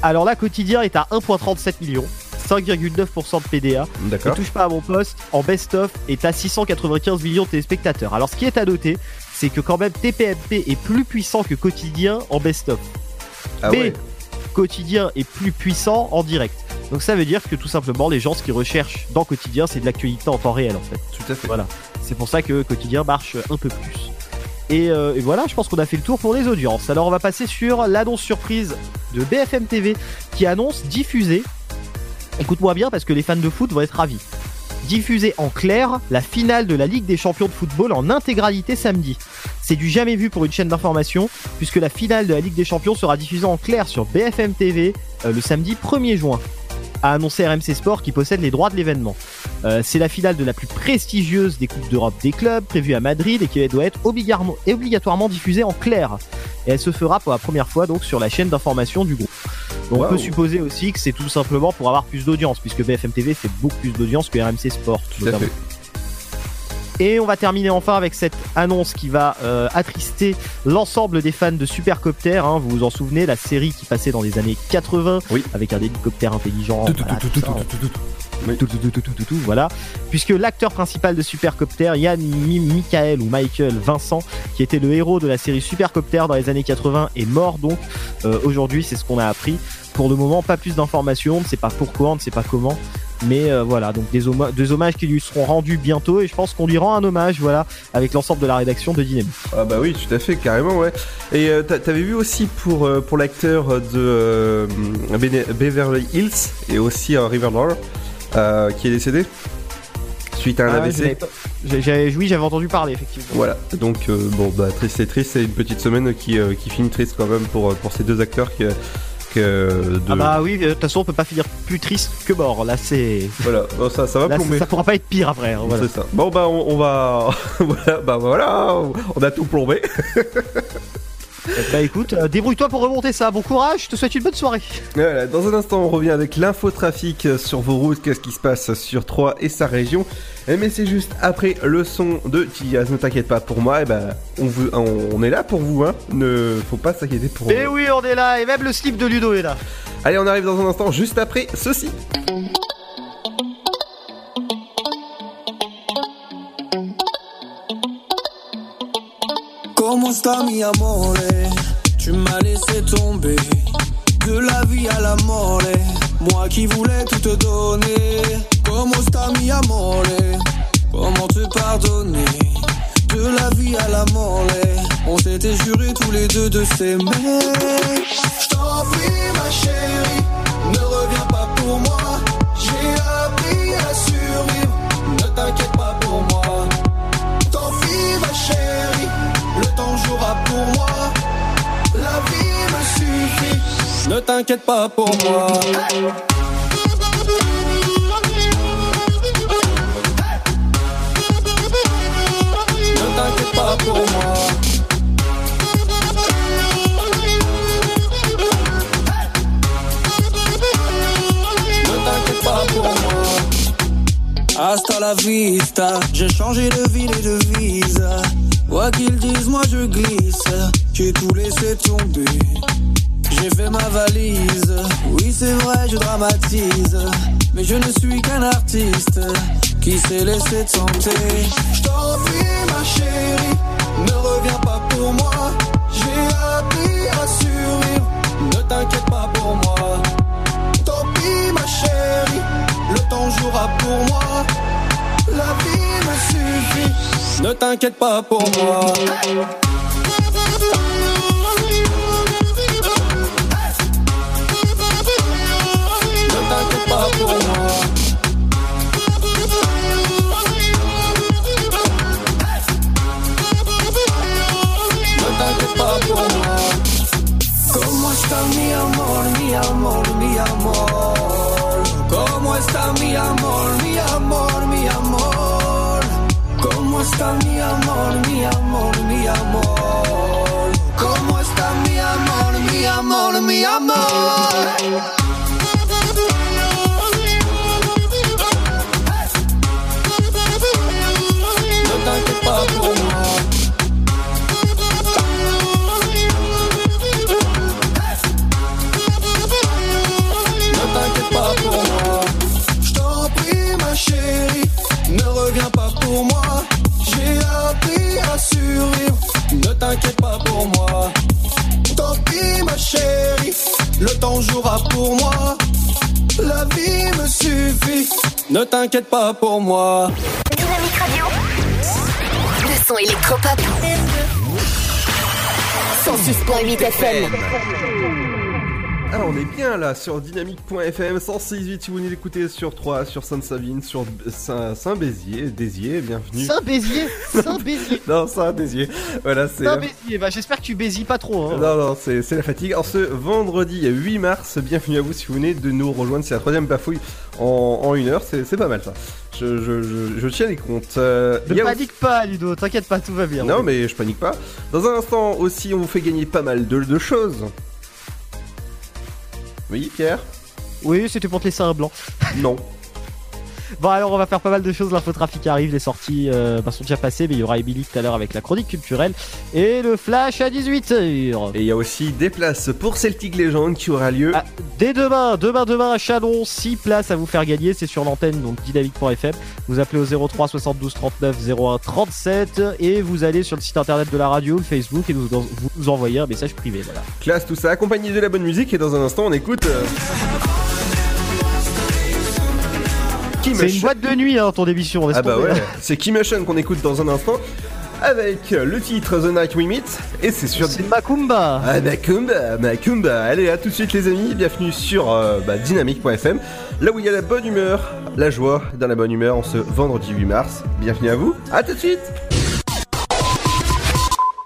Speaker 6: Alors là, Quotidien est à 1,37 millions, 5,9% de PDA. Ne touche pas à mon poste, en best-of est à 695 millions de téléspectateurs. Alors ce qui est à noter, c'est que quand même TPMP est plus puissant que Quotidien en best-of.
Speaker 5: Ah
Speaker 6: Mais
Speaker 5: ouais.
Speaker 6: Quotidien est plus puissant en direct. Donc ça veut dire que tout simplement les gens ce qu'ils recherchent dans Quotidien c'est de l'actualité en temps réel en fait.
Speaker 5: Tout à fait.
Speaker 6: Voilà. C'est pour ça que Quotidien marche un peu plus. Et, euh, et voilà, je pense qu'on a fait le tour pour les audiences. Alors on va passer sur l'annonce surprise de BFM TV qui annonce diffuser. Écoute-moi bien parce que les fans de foot vont être ravis. Diffuser en clair la finale de la Ligue des champions de football en intégralité samedi. C'est du jamais vu pour une chaîne d'information puisque la finale de la Ligue des champions sera diffusée en clair sur BFM TV euh, le samedi 1er juin a annoncé RMC Sport qui possède les droits de l'événement. Euh, c'est la finale de la plus prestigieuse des Coupes d'Europe des clubs, prévue à Madrid et qui doit être obligatoirement diffusée en clair. Et elle se fera pour la première fois donc sur la chaîne d'information du groupe. On peut supposer aussi que c'est tout simplement pour avoir plus d'audience, puisque BFM TV fait beaucoup plus d'audience que RMC Sport.
Speaker 5: Tout à
Speaker 6: notamment.
Speaker 5: fait.
Speaker 6: Et on va terminer enfin avec cette annonce qui va euh, attrister l'ensemble des fans de Supercopter. hein. vous vous en souvenez, la série qui passait dans les années 80
Speaker 5: Oui.
Speaker 6: avec un hélicoptère intelligent.
Speaker 5: Tout, tout,
Speaker 6: voilà,
Speaker 5: tout,
Speaker 6: tout
Speaker 5: tout,
Speaker 6: ça.
Speaker 5: tout, tout, tout. Oui.
Speaker 6: Tout, tout, tout, tout, tout, voilà. Puisque l'acteur principal de Supercopter, Yann Mi- Michael ou Michael Vincent, qui était le héros de la série Supercopter dans les années 80, est mort donc. Euh, Aujourd'hui, c'est ce qu'on a appris. Pour le moment, pas plus d'informations. On ne sait pas pourquoi, on ne sait pas comment. Mais euh, voilà, donc des, homma- des hommages qui lui seront rendus bientôt et je pense qu'on lui rend un hommage, voilà, avec l'ensemble de la rédaction de Dynamique.
Speaker 5: Ah bah oui, tout à fait, carrément, ouais. Et euh, t'a- t'avais vu aussi pour, euh, pour l'acteur de euh, Beverly Hills et aussi Riverdale? Euh, qui est décédé suite à un
Speaker 6: Ah
Speaker 5: AVC.
Speaker 6: j'avais oui, j'avais entendu parler effectivement.
Speaker 5: Voilà, donc euh, bon bah triste c'est triste, c'est une petite semaine qui, euh, qui finit triste quand même pour, pour ces deux acteurs qui, euh, que de...
Speaker 6: Ah bah oui, de toute façon, on peut pas finir plus triste que mort. Là, c'est.
Speaker 5: Voilà, bon, ça, ça va
Speaker 6: Là,
Speaker 5: plomber.
Speaker 6: ça pourra pas être pire après. hein, voilà.
Speaker 5: C'est ça. Bon bah on, on va voilà bah voilà on a tout plombé.
Speaker 6: Bah écoute, euh, débrouille-toi pour remonter ça. Bon courage, je te souhaite une bonne soirée.
Speaker 5: Voilà, dans un instant on revient avec l'infotrafic sur vos routes, qu'est-ce qui se passe sur Troyes et sa région. Eh, mais c'est juste après le son de Tiaz, ne t'inquiète pas pour moi, et ben on, veut, on, est là pour vous hein. Ne faut pas s'inquiéter pour
Speaker 6: Et
Speaker 5: nous.
Speaker 6: oui, on est là, et même le slip de Ludo est là.
Speaker 5: Allez, on arrive dans un instant juste après ceci.
Speaker 12: Comment sta mi amore? Tu m'as laissé tomber de la vie à la mort. Moi qui voulais tout te donner. Comment sta mi amore? Comment te pardonner? De la vie à la mort? On s'était juré tous les deux de s'aimer. Je t'en prie, ma chérie, ne t'inquiète pas pour moi. Ne t'inquiète pas pour moi. Ne t'inquiète pas pour moi. Hasta la vista, j'ai changé de ville et de visa. Quoi qu'ils disent, moi je glisse. J'ai tout laissé tomber. J'ai fait ma valise. Oui, c'est vrai, je dramatise. Mais je ne suis qu'un artiste qui s'est laissé tenter. Je t'en prie, ma chérie, ne reviens pas pour moi. J'ai appris à survivre. Ne t'inquiète pas pour moi. Tant pis, ma chérie, le temps jouera pour moi. La vie me suffit. Ne t'inquiète pas pour moi. Mi amor, mi amor, mi amor? ¿Cómo está mi amor, mi amor, mi amor? ¿Cómo está mi amor, mi amor, mi amor? Pour moi. La vie me suffit. Ne t'inquiète pas pour moi.
Speaker 1: Dynamique Radio. Le son électropop. 106.8 FM.
Speaker 5: Ah, on est bien là sur dynamique.fm 168 si vous venez d'écouter sur 3, sur Sainte-Savine, sur Saint- Saint-Béziers, Désier, bienvenue.
Speaker 6: Saint-Béziers Saint-Béziers
Speaker 5: non, Saint-Désier. Voilà, c'est.
Speaker 6: Saint-Béziers, bah j'espère que tu bézies pas trop. Hein.
Speaker 5: Non, non, c'est la fatigue. Alors, ce vendredi 8 mars, bienvenue à vous si vous venez de nous rejoindre. C'est la troisième bafouille en, en une heure. C'est pas mal ça. Je, je, je, je tiens les comptes. Euh,
Speaker 6: Ne panique pas, Ludo, t'inquiète pas, tout va bien.
Speaker 5: non, mais je panique pas. Dans un instant aussi, on vous fait gagner pas mal de, de choses. Oui, Pierre?
Speaker 6: Oui, c'était pour te laisser un blanc.
Speaker 5: Non.
Speaker 6: Bon, alors on va faire pas mal de choses. L'infotrafic arrive, les sorties euh, bah, sont déjà passées, mais il y aura Emily tout à l'heure avec la chronique culturelle et le flash à 18h.
Speaker 5: Et il y a aussi des places pour Celtic Legend qui aura lieu.
Speaker 6: Ah, dès demain, demain, demain à Chalon, 6 places à vous faire gagner. C'est sur l'antenne, donc dynamique.fm. Vous appelez au 03 72 39 01 37 et vous allez sur le site internet de la radio, le Facebook, et vous, vous envoyez un message privé. Voilà.
Speaker 5: Classe, tout ça, accompagné de la bonne musique. Et dans un instant, on écoute. euh,
Speaker 6: C'est une boîte de nuit, hein, ton émission. laisse
Speaker 5: Ah bah ouais, c'est Kim Ocean qu'on écoute dans un instant. Avec le titre The Night We Meet. Et c'est sur.
Speaker 6: C'est Macumba.
Speaker 5: Ah, Macumba, Macumba. Allez, à tout de suite, les amis. Bienvenue sur euh, bah, dynamique.fm. Là où il y a la bonne humeur, la joie, dans la bonne humeur en ce vendredi 8 mars. Bienvenue à vous. À tout de suite.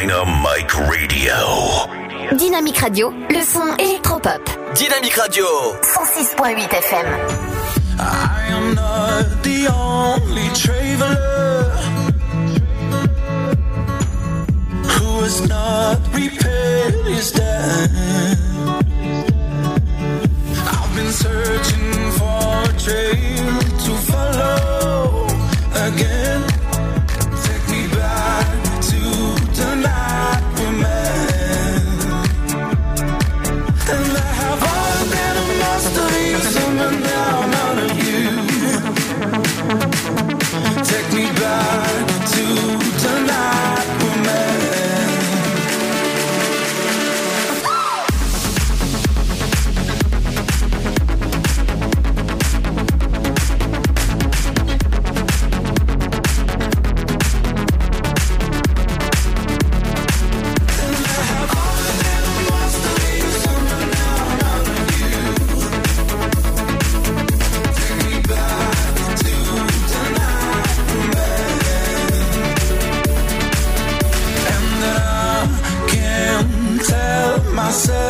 Speaker 7: Dynamite Radio.
Speaker 1: Dynamique Radio, le son électropop.
Speaker 2: Dynamique Radio.
Speaker 1: 106.8 FM.
Speaker 12: I am not the only traveler who has not repaired his debt. I've been searching for a trail to follow again.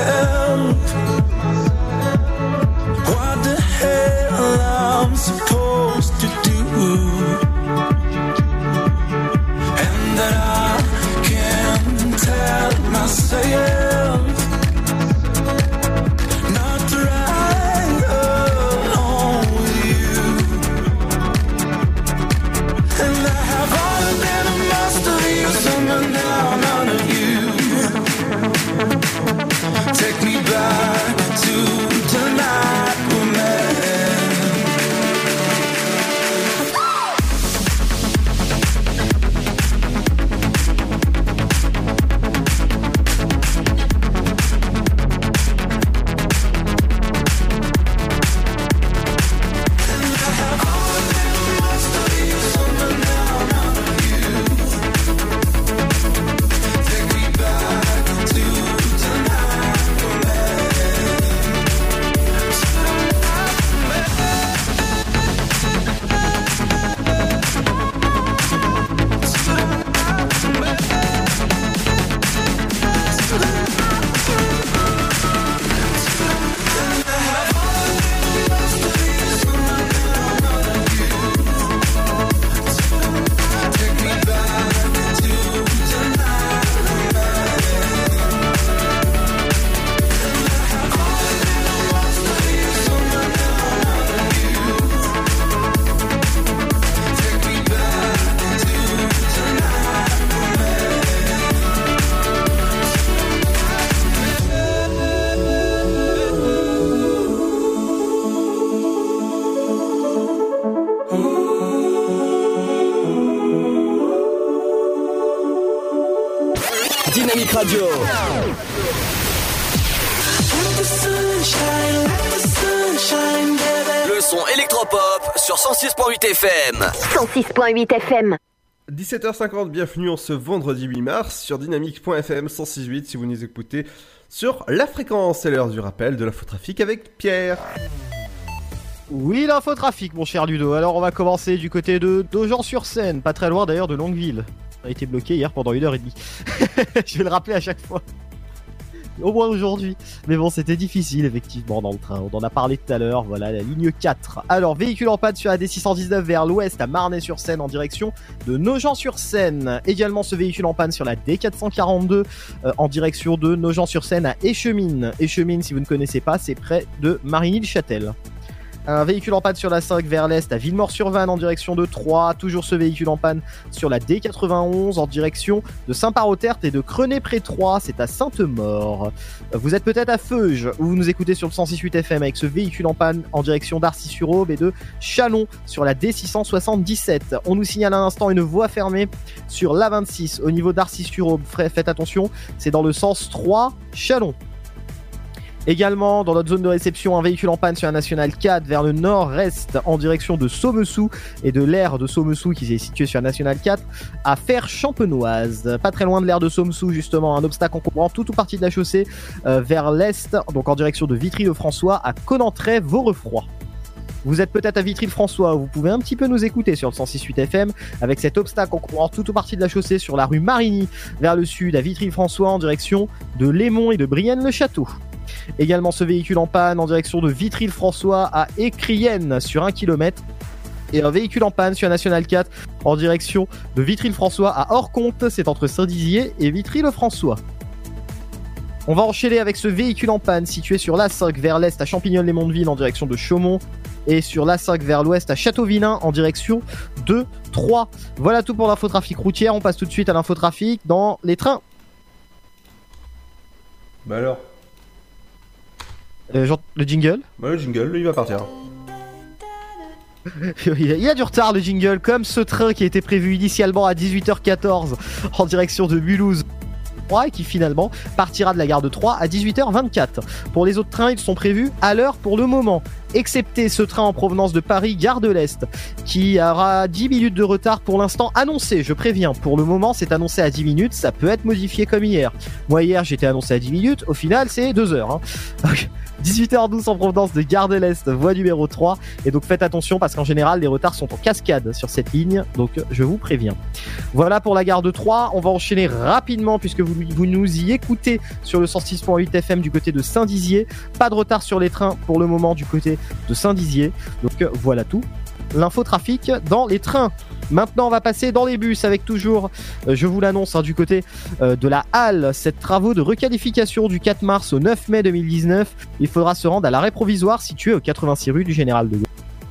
Speaker 2: girl FM.
Speaker 1: 106.8 FM.
Speaker 5: 17h50, bienvenue en ce vendredi 8 mars sur dynamique.fm 106.8 si vous nous écoutez sur la fréquence. C'est l'heure du rappel de l'infotrafic avec Pierre.
Speaker 6: Oui, l'infotrafic, mon cher Ludo. Alors, on va commencer du côté de Dogen-sur-Seine, pas très loin d'ailleurs de Longueville. On a été bloqué hier pendant une heure et demie. Je vais le rappeler à chaque fois. Au moins aujourd'hui. Mais bon, c'était difficile, effectivement, dans le train. On en a parlé tout à l'heure. Voilà, la ligne 4. Alors, véhicule en panne sur la D619 vers l'ouest à Marnay-sur-Seine en direction de Nogent-sur-Seine. Également, ce véhicule en panne sur la D442 euh, en direction de Nogent-sur-Seine à Échemine. Échemine, si vous ne connaissez pas, c'est près de Marigny-le-Châtel. Un véhicule en panne sur la 5 vers l'est à Villemort-sur-Vanne en direction de Troyes. Toujours ce véhicule en panne sur la D91 en direction de Saint-Paroterte et de Crenay-près-Troyes. C'est à Sainte-Maure. Vous êtes peut-être à Feuge où vous nous écoutez sur le 106.8 FM avec ce véhicule en panne en direction d'Arcy-sur-Aube et de Chalon sur la D677. On nous signale à l'instant une voie fermée sur l'A26 au niveau d'Arcy-sur-Aube. Faites attention, c'est dans le sens 3 Chalon. Également, dans notre zone de réception, un véhicule en panne sur la nationale 4 vers le nord-est en direction de Saumessou et de l'aire de Saumessou qui est situé sur la nationale 4 à faire champenoise. Pas très loin de l'aire de Saumessou, justement, un obstacle encombrant toute ou partie de la chaussée euh, vers l'est, donc en direction de Vitry-le-François à Conantray, Vaurefroy. Vous êtes peut-être à Vitry-le-François, vous pouvez un petit peu nous écouter sur le 106.8 FM avec cet obstacle encombrant toute ou partie de la chaussée sur la rue Marigny vers le sud à Vitry-le-François en direction de Lémont et de Brienne-le-Château. Également ce véhicule en panne en direction de Vitry-le-François à Écrienne sur 1 km. Et un véhicule en panne sur la National 4 en direction de Vitry-le-François à Orconte, c'est entre Saint-Dizier et Vitry-le-François. On va enchaîner avec ce véhicule en panne situé sur l'A5 vers l'est à Champignol-les-Mondeville en direction de Chaumont et sur l'A5 vers l'ouest à Châteauvillain en direction de Troyes. Voilà tout pour l'infotrafic routière. On passe tout de suite à l'infotrafic dans les trains.
Speaker 5: Bah alors?
Speaker 6: Euh, genre, le jingle
Speaker 5: Bah le jingle, lui, il va partir.
Speaker 6: il y a du retard le jingle, comme ce train qui était prévu initialement à 18h14 en direction de Mulhouse. et qui finalement partira de la gare de Troyes à 18h24. Pour les autres trains, ils sont prévus à l'heure pour le moment, excepté ce train en provenance de Paris, gare de l'Est, qui aura 10 minutes de retard pour l'instant annoncé, je préviens. Pour le moment, c'est annoncé à 10 minutes, ça peut être modifié comme hier. Moi hier, j'étais annoncé à 10 minutes, au final, c'est 2 heures. Hein. 18h12 en provenance de Gare de l'Est, voie numéro 3. Et donc faites attention parce qu'en général, les retards sont en cascade sur cette ligne. Donc je vous préviens. Voilà pour la gare de 3. On va enchaîner rapidement puisque vous, vous nous y écoutez sur le 106.8 FM du côté de Saint-Dizier. Pas de retard sur les trains pour le moment du côté de Saint-Dizier. Donc voilà tout l'infotrafic dans les trains. Maintenant, on va passer dans les bus avec toujours, euh, je vous l'annonce, hein, du côté euh, de la halle, cette travaux de requalification du 4 mars au 9 mai 2019. Il faudra se rendre à l'arrêt provisoire situé au 86 rue du Général de Gaulle.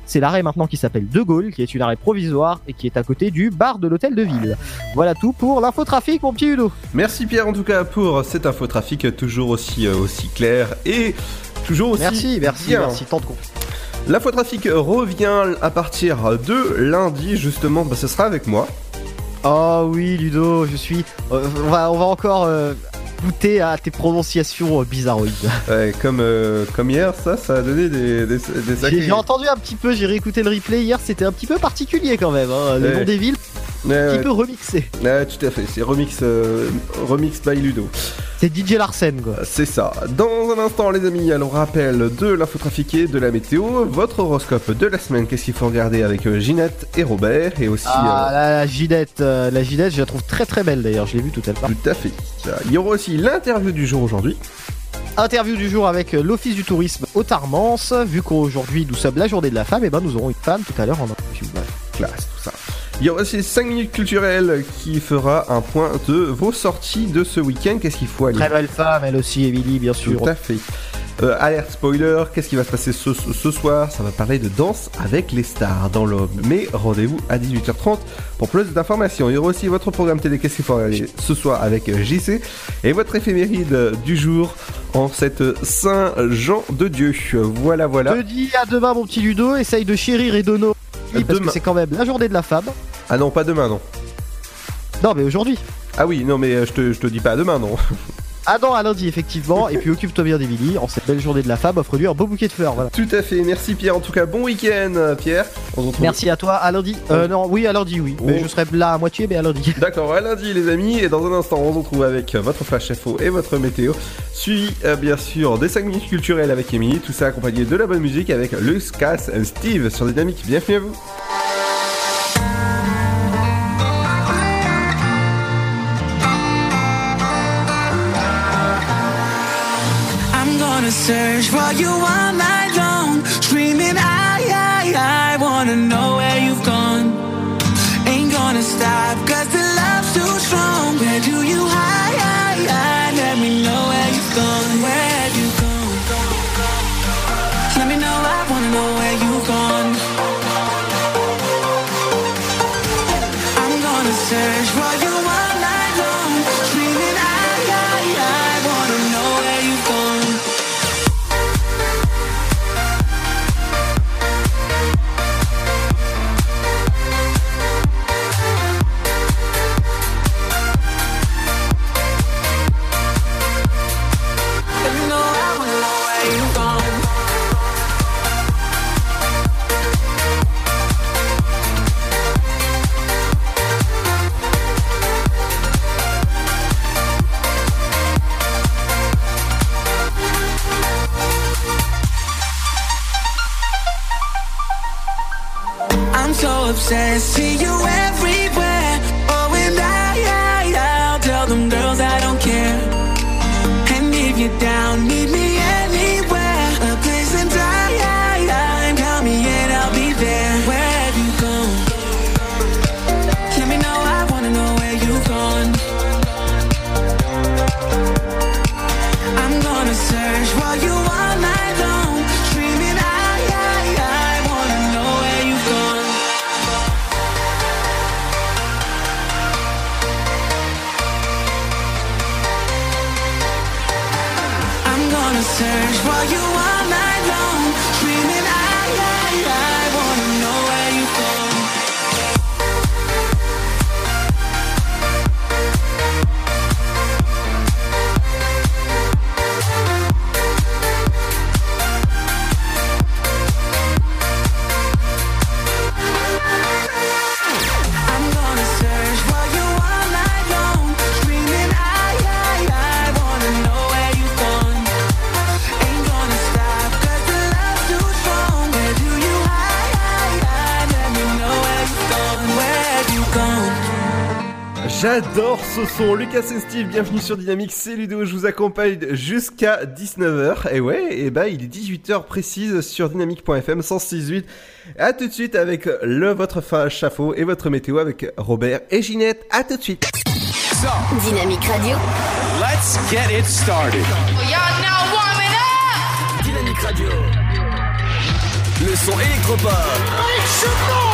Speaker 6: C'est l'arrêt maintenant qui s'appelle De Gaulle, qui est une arrêt provisoire et qui est à côté du bar de l'hôtel de ville. Voilà tout pour l'infotrafic, mon petit Udo.
Speaker 5: Merci Pierre, en tout cas, pour cet infotrafic toujours aussi, euh, aussi clair et toujours aussi.
Speaker 6: Merci, merci,
Speaker 5: bien.
Speaker 6: merci, tant de con.
Speaker 5: L'infotrafic revient à partir de lundi, justement, bah, ce sera avec moi.
Speaker 6: Oh oui, Ludo, je suis. euh, on, va, on va encore euh, goûter à tes prononciations euh, bizarroïdes.
Speaker 5: Ouais, comme, euh, comme hier, ça, ça a donné des, des, des
Speaker 6: J'ai
Speaker 5: sacrés-
Speaker 6: j'ai entendu un petit peu, j'ai réécouté le replay hier, c'était un petit peu particulier quand même. Hein, le
Speaker 5: Ouais.
Speaker 6: nom des villes,
Speaker 5: Ouais,
Speaker 6: un petit
Speaker 5: ouais.
Speaker 6: peu remixé.
Speaker 5: Ouais, tout à fait, c'est remix, euh, remix by Ludo.
Speaker 6: C'est DJ Larsen quoi.
Speaker 5: C'est ça. Dans un instant, les amis, alors rappel de l'infotrafiqué, de la météo, votre horoscope de la semaine, qu'est-ce qu'il faut regarder avec euh, Ginette et Robert, et aussi.
Speaker 6: Ah,
Speaker 5: euh,
Speaker 6: la, la Ginette, euh, la Ginette, je la trouve très très belle d'ailleurs, je l'ai vue tout à l'heure.
Speaker 5: Tout à fait. Il y aura aussi l'interview du jour aujourd'hui.
Speaker 6: Interview du jour avec euh, l'Office du tourisme Haute-Armance. Vu qu'aujourd'hui nous sommes la journée de la femme, et ben nous aurons une femme tout à l'heure en interview.
Speaker 5: Classe, tout ça. Il y aura aussi 5 minutes culturelles qui fera un point de vos sorties de ce week-end. Qu'est-ce qu'il faut aller
Speaker 6: Très belle femme, elle aussi, Émilie, bien sûr.
Speaker 5: Tout à fait. Euh, alerte spoiler, qu'est-ce qui va se passer ce, ce soir? Ça va parler de danse avec les stars dans l'aube. Mais rendez-vous à 18h30 pour plus d'informations. Il y aura aussi votre programme télé, qu'est-ce qu'il faut aller ce soir avec JC et votre éphéméride du jour en cette Saint-Jean de Dieu. Voilà, voilà.
Speaker 6: Je dis à demain, mon petit Ludo, essaye de chérir et Parce que c'est quand même la journée de la femme.
Speaker 5: Ah non, pas demain, non.
Speaker 6: Non, mais aujourd'hui.
Speaker 5: Ah oui, non, mais euh, je te, je te dis pas à demain, non.
Speaker 6: Ah non, à lundi, effectivement. et puis occupe-toi bien d'Émilie. En cette belle journée de la femme, offre-lui un beau bouquet de fleurs. Voilà.
Speaker 5: Tout à fait, merci Pierre. En tout cas, bon week-end, Pierre. On se retrouve
Speaker 6: Merci à toi, à lundi. Euh, non, oui, à lundi, oui. Mais
Speaker 5: Oh.
Speaker 6: je serai là à moitié, mais à lundi.
Speaker 5: D'accord, à lundi les amis, et dans un instant on se retrouve avec votre flash info et votre météo, suivi euh, bien sûr des 5 minutes culturelles avec Emily, tout ça accompagné de la bonne musique avec Lucas et Steve sur Dynamique, bienvenue à vous
Speaker 12: gonna search for you all night
Speaker 5: son, Lucas et Steve, bienvenue sur Dynamique, c'est Ludo, je vous accompagne jusqu'à 19h, et ouais, et bah il est 18h précise sur dynamique.fm 168. À tout de suite avec le votre fin chafaud et votre météo avec Robert et Ginette, à tout de suite.
Speaker 1: Dynamique Radio.
Speaker 13: Let's get it started.
Speaker 8: Y'all now warming up.
Speaker 2: Dynamique Radio. Le son électropop.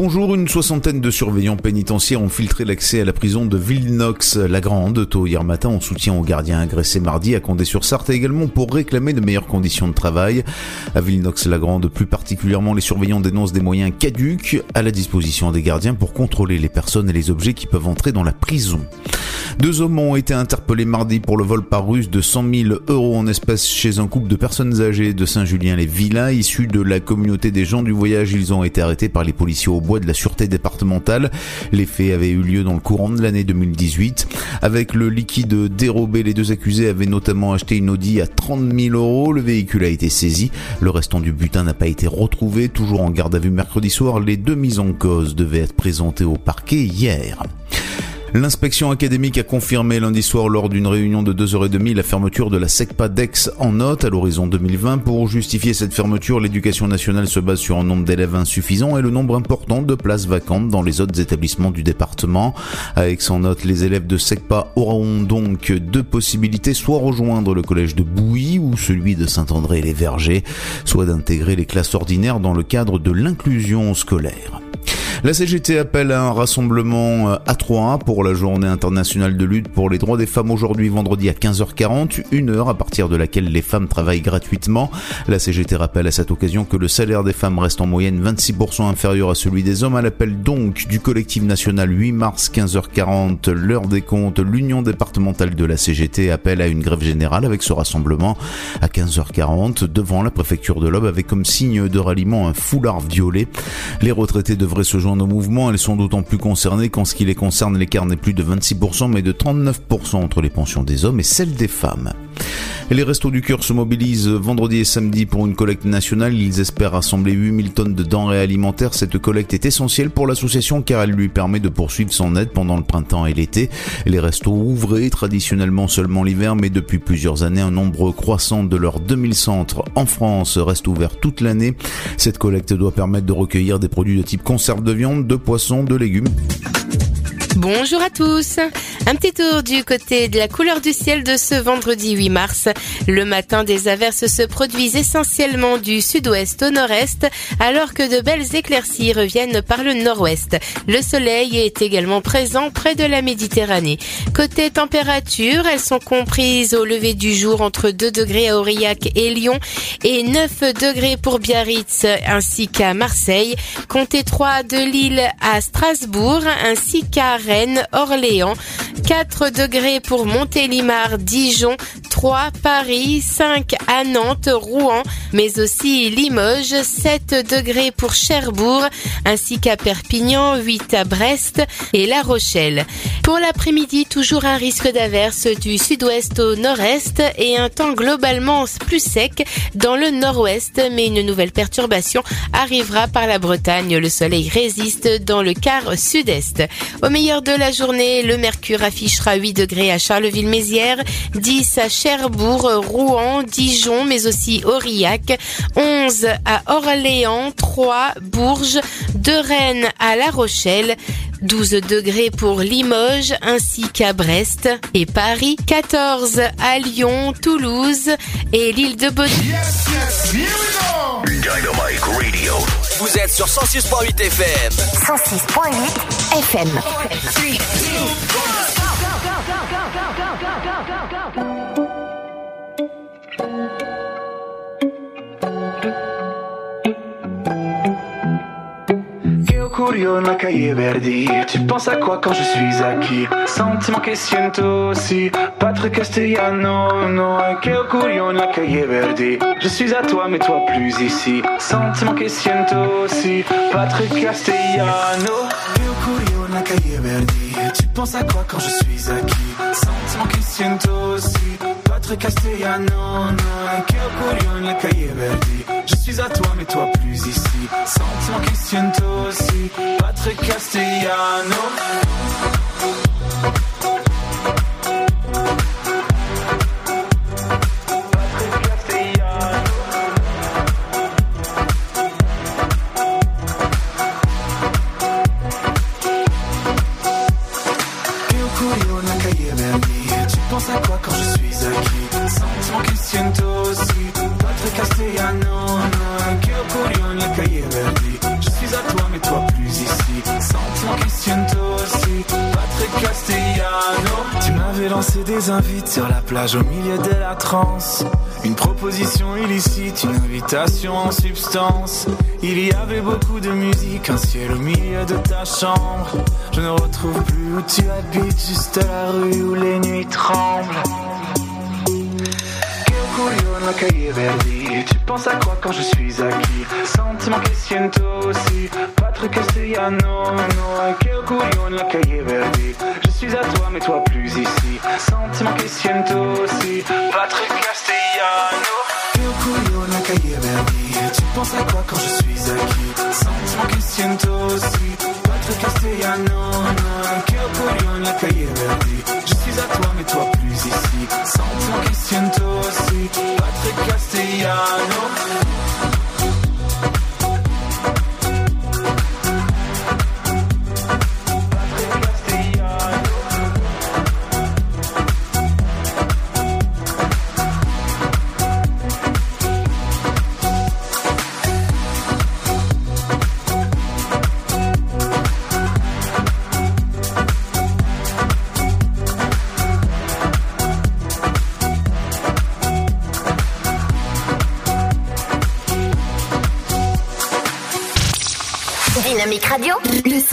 Speaker 3: Bonjour, une soixantaine de surveillants pénitentiaires ont filtré l'accès à la prison de Villenox-la-Grande tôt hier matin en soutien aux gardiens agressés mardi à Condé-sur-Sarthe et également pour réclamer de meilleures conditions de travail. À Villenox-la-Grande, plus particulièrement, les surveillants dénoncent des moyens caduques à la disposition des gardiens pour contrôler les personnes et les objets qui peuvent entrer dans la prison. Deux hommes ont été interpellés mardi pour le vol par ruse de 100 000 euros en espèces chez un couple de personnes âgées de Saint-Julien-les-Villas issus de la communauté des gens du voyage. Ils ont été arrêtés par les policiers au bois de la sûreté départementale. Les faits avaient eu lieu dans le courant de l'année 2018. Avec le liquide dérobé, les deux accusés avaient notamment acheté une Audi à 30 000 euros. Le véhicule a été saisi. Le restant du butin n'a pas été retrouvé. Toujours en garde à vue mercredi soir, les deux mises en cause devaient être présentées au parquet hier. L'inspection académique a confirmé lundi soir lors d'une réunion de 2h30 la fermeture de la SECPA d'Aix en note à l'horizon 2020. Pour justifier cette fermeture, l'éducation nationale se base sur un nombre d'élèves insuffisant et le nombre important de places vacantes dans les autres établissements du département. À Aix en note, les élèves de SECPA auront donc deux possibilités, soit rejoindre le collège de Bouilly ou celui de Saint-André-les-Vergers, soit d'intégrer les classes ordinaires dans le cadre de l'inclusion scolaire. La CGT appelle à un rassemblement à 3 pour la journée internationale de lutte pour les droits des femmes aujourd'hui vendredi à 15h40, une heure à partir de laquelle les femmes travaillent gratuitement. La CGT rappelle à cette occasion que le salaire des femmes reste en moyenne 26% inférieur à celui des hommes. À l'appel donc du collectif national 8 mars 15h40, l'heure des comptes, l'union départementale de la CGT appelle à une grève générale avec ce rassemblement à 15h40 devant la préfecture de l'Aube avec comme signe de ralliement un foulard violet. Les retraités devraient se joindre au mouvement. Elles sont d'autant plus concernées qu'en ce qui les concerne, l'écart n'est plus de 26% mais de 39% entre les pensions des hommes et celles des femmes. Les Restos du Cœur se mobilisent vendredi et samedi pour une collecte nationale. Ils espèrent rassembler 8000 tonnes de denrées alimentaires. Cette collecte est essentielle pour l'association car elle lui permet de poursuivre son aide pendant le printemps et l'été. Les restos ouvrés traditionnellement seulement l'hiver, mais depuis plusieurs années, un nombre croissant de leurs 2000 centres en France reste ouvert toute l'année. Cette collecte doit permettre de recueillir des produits de type conserve de viande, de poisson, de légumes.
Speaker 4: Bonjour à tous. Un petit tour du côté de la couleur du ciel de ce vendredi 8 mars. Le matin, des averses se produisent essentiellement du sud-ouest au nord-est, alors que de belles éclaircies reviennent par le nord-ouest. Le soleil est également présent près de la Méditerranée. Côté température, elles sont comprises au lever du jour entre 2 degrés à Aurillac et Lyon et 9 degrés pour Biarritz ainsi qu'à Marseille. Comptez 3 de Lille à Strasbourg ainsi qu'à Rennes, Orléans, 4 degrés pour Montélimar, Dijon, 3 Paris, 5 à Nantes, Rouen, mais aussi Limoges, 7 degrés pour Cherbourg, ainsi qu'à Perpignan, 8 à Brest et La Rochelle. Pour l'après-midi, toujours un risque d'averse du sud-ouest au nord-est et un temps globalement plus sec dans le nord-ouest, mais une nouvelle perturbation arrivera par la Bretagne. Le soleil résiste dans le quart sud-est. Au meilleur de la journée, le mercure affichera 8 degrés à Charleville-Mézières, 10 à Cherbourg, Rouen, Dijon, mais aussi Aurillac, 11 à Orléans, 3 Bourges, de Rennes à La Rochelle, 12 degrés pour Limoges ainsi qu'à Brest et Paris, 14 à Lyon, Toulouse et l'île de Beaune.
Speaker 7: Dynamite Radio.
Speaker 2: Vous êtes sur 106.8 FM.
Speaker 10: 106.8 FM.
Speaker 14: Curio nella cahier Verdi Tu penses à quoi quand je suis acquis? Sentiment che siento aussi. Patrick Castellano no curio nella cahier Verdi Je suis à toi mais toi plus ici. Sentiment che siento aussi. Patrick Castellano Tu penses à quoi quand je suis acquis? Sentiment che siento aussi. Patrick Castellano no Che curio nella cahier Verdi. Je suis à toi mais toi plus ici. Sentiment che siento aussi. Patrick Castellano plage au milieu de la transe. Une proposition illicite, une invitation en substance. Il y avait beaucoup de musique, un ciel au milieu de ta chambre. Je ne retrouve plus où tu habites, juste la rue où les nuits tremblent. Verdi Tu penses à quoi quand je suis acquis? Sentiment che siento aussi Patrick Castellano no Che curio nella cahier Verdi Je suis à toi mais toi plus ici. Sentiment siento aussi. Patrick Castellano. Tu penses à quoi quand je suis acquis Sentiment che siento aussi. Patrick Castellano curio nella cahier Verdi Je suis à toi mais toi plus ici. Sentiment siento aussi. Patrick Castellano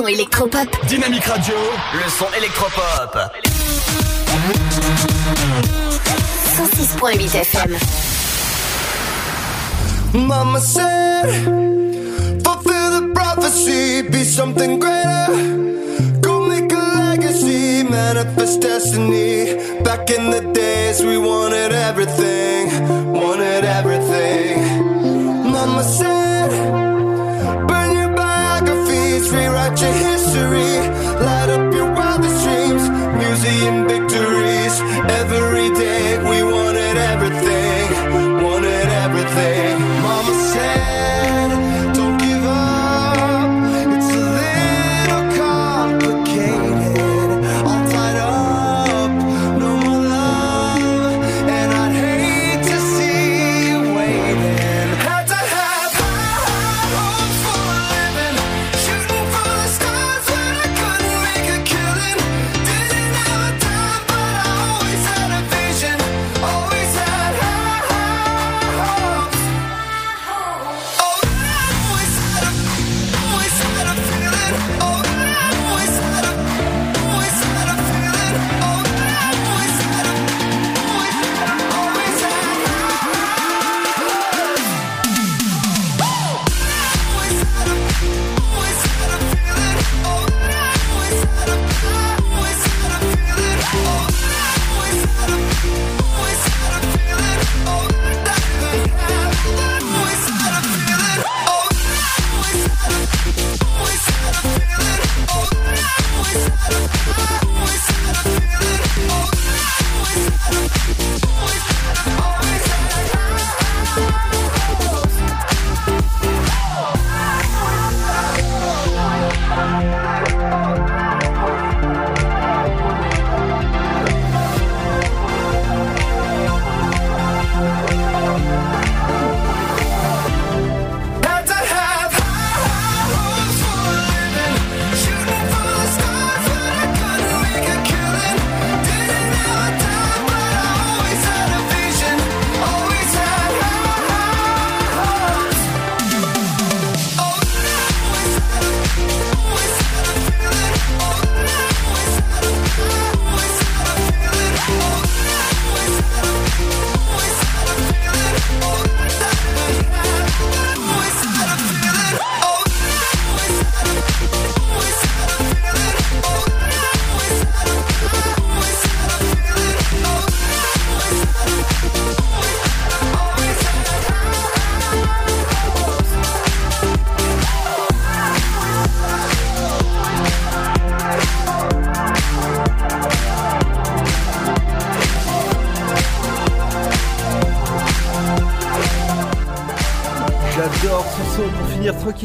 Speaker 10: son électropop.
Speaker 2: Dynamique Radio, le son électropop.
Speaker 10: 106.8 FM.
Speaker 15: Mama said, fulfill the prophecy, be something greater. Go make a legacy, manifest destiny. Back in the days we wanted everything, wanted everything. Mama said,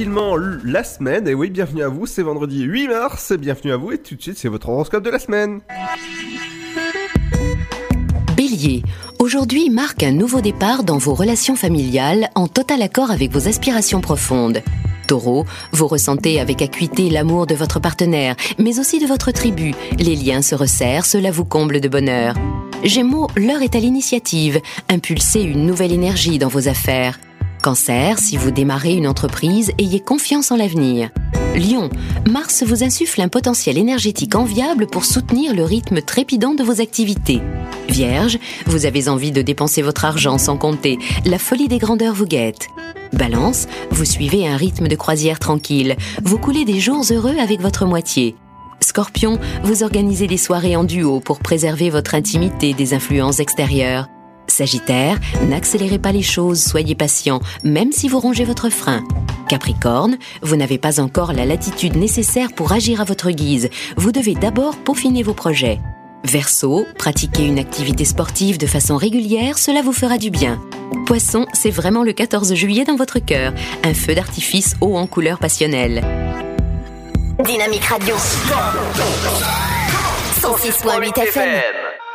Speaker 5: tranquillement la semaine. Et oui, bienvenue à vous, c'est vendredi 8 mars. Bienvenue à vous et tout de suite c'est votre horoscope de la semaine.
Speaker 16: Bélier, aujourd'hui marque un nouveau départ dans vos relations familiales en total accord avec vos aspirations profondes. Taureau, vous ressentez avec acuité l'amour de votre partenaire, mais aussi de votre tribu. Les liens se resserrent, cela vous comble de bonheur. Gémeaux, l'heure est à l'initiative. Impulsez une nouvelle énergie dans vos affaires. Cancer, si vous démarrez une entreprise, ayez confiance en l'avenir. Lion, Mars vous insuffle un potentiel énergétique enviable pour soutenir le rythme trépidant de vos activités. Vierge, vous avez envie de dépenser votre argent sans compter, la folie des grandeurs vous guette. Balance, vous suivez un rythme de croisière tranquille, vous coulez des jours heureux avec votre moitié. Scorpion, vous organisez des soirées en duo pour préserver votre intimité des influences extérieures. Sagittaire, n'accélérez pas les choses, soyez patient, même si vous rongez votre frein. Capricorne, vous n'avez pas encore la latitude nécessaire pour agir à votre guise. Vous devez d'abord peaufiner vos projets. Verseau, pratiquez une activité sportive de façon régulière, cela vous fera du bien. Poisson, c'est vraiment le 14 juillet dans votre cœur, un feu d'artifice haut en couleur passionnelle.
Speaker 1: Dynamique Radio. 106.8 FM.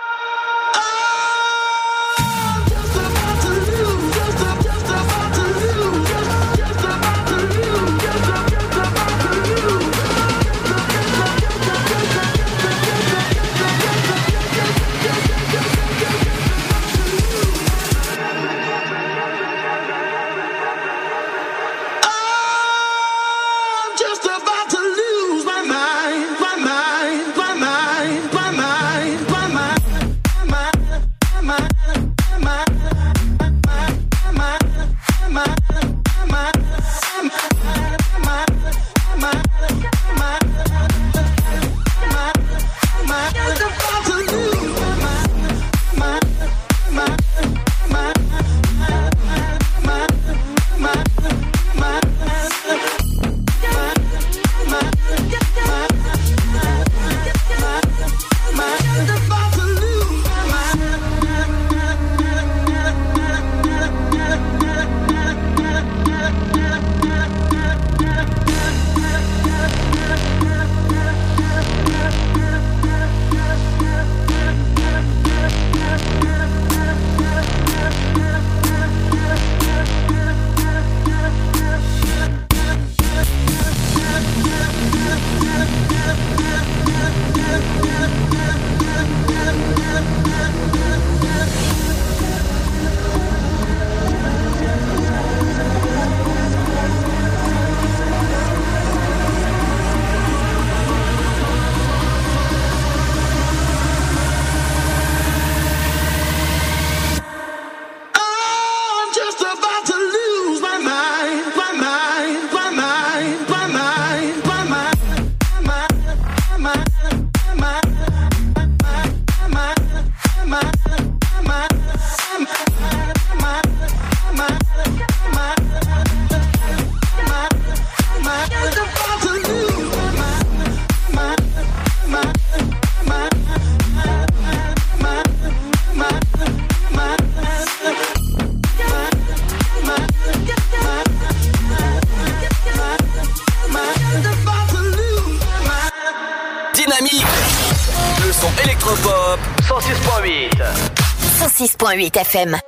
Speaker 1: 106.8 FM.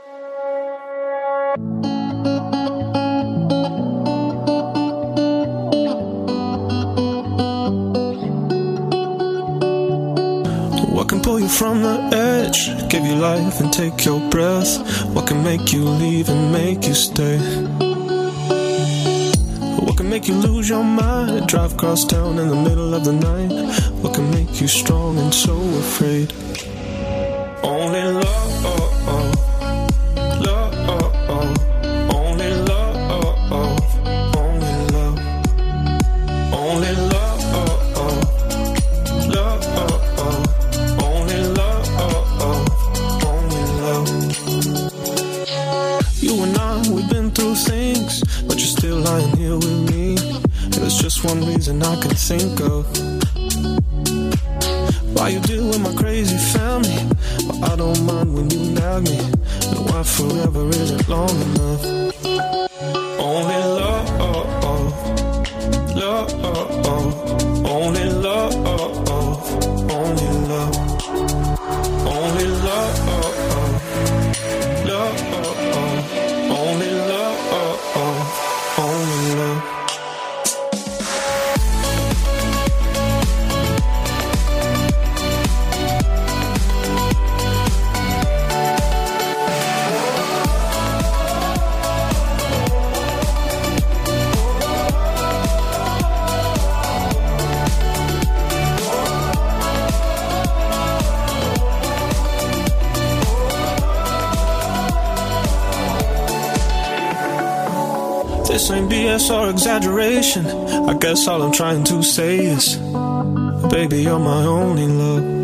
Speaker 17: This ain't BS or exaggeration. I guess all I'm trying to say is, baby, you're my only love.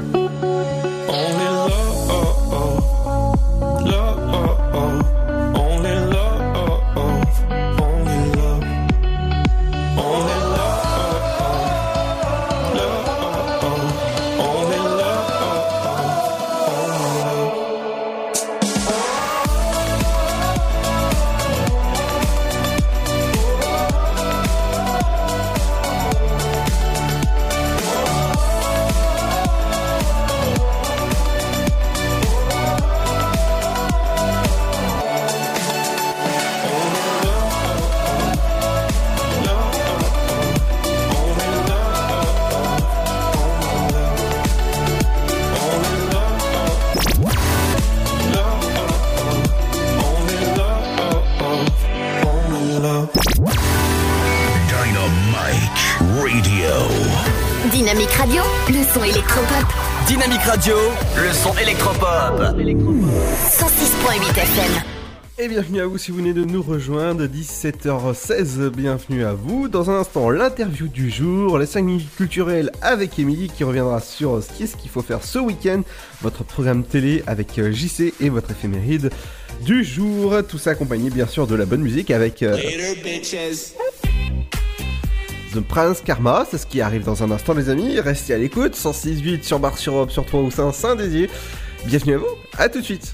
Speaker 5: Bienvenue à vous si vous venez de nous rejoindre, 17h16, bienvenue à vous. Dans un instant, l'interview du jour, les 5 minutes culturelles avec Émilie qui reviendra sur ce qu'est-ce qu'il faut faire ce week-end, votre programme télé avec euh, JC et votre éphéméride du jour. Tout ça accompagné bien sûr de la bonne musique avec euh, The Prince Karma, c'est ce qui arrive dans un instant les amis. Restez à l'écoute, 106.8 sur Bar sur Europe, sur 3 ou Saint-Désier. Bienvenue à vous, à tout de suite.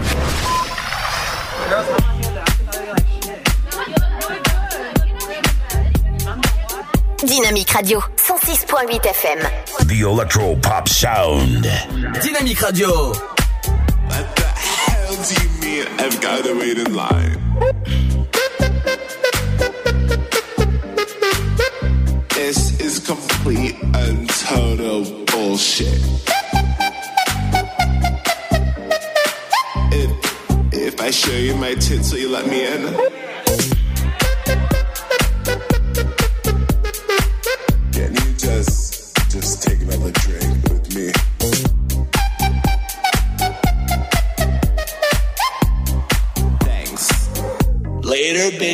Speaker 1: Dynamique Radio, 106.8 FM.
Speaker 7: The Electro Pop Sound.
Speaker 2: Dynamique Radio.
Speaker 17: What the hell do you mean I've got to wait in line? This is complete and total bullshit. If, if I show you my tits, will you let me in?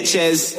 Speaker 17: Sanchez.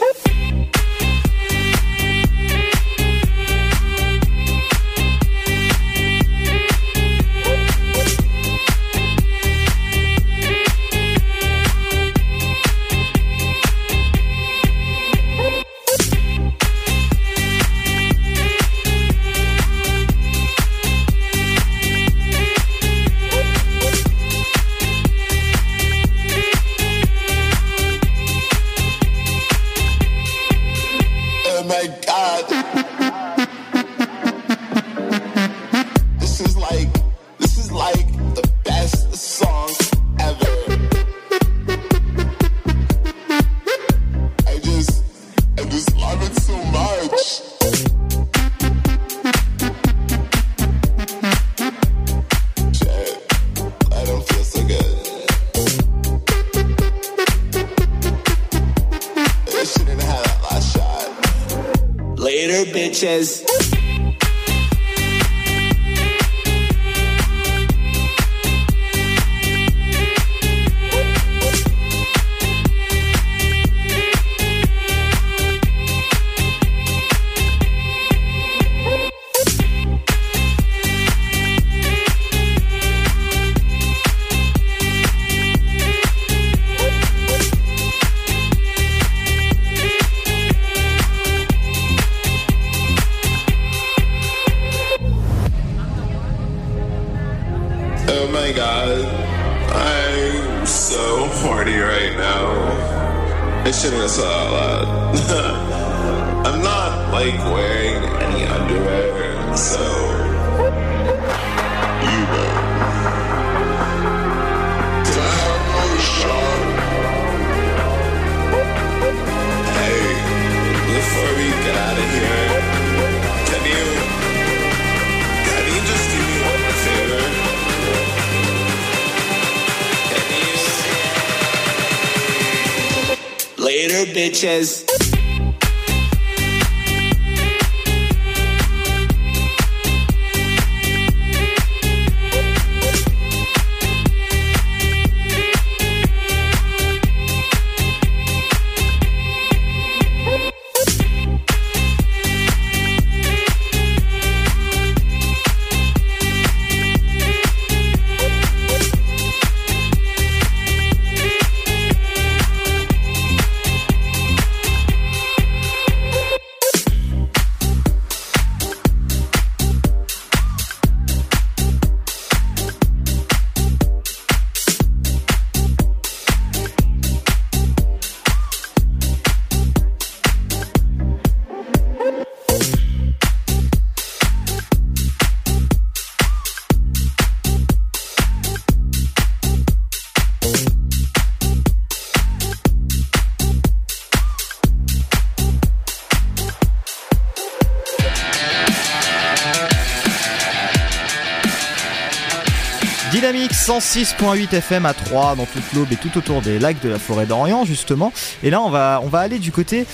Speaker 6: Dynamique 106.8 FM à 3 dans toute l'aube et tout autour des lacs de la forêt d'Orient justement. Et là on va, on va aller du côté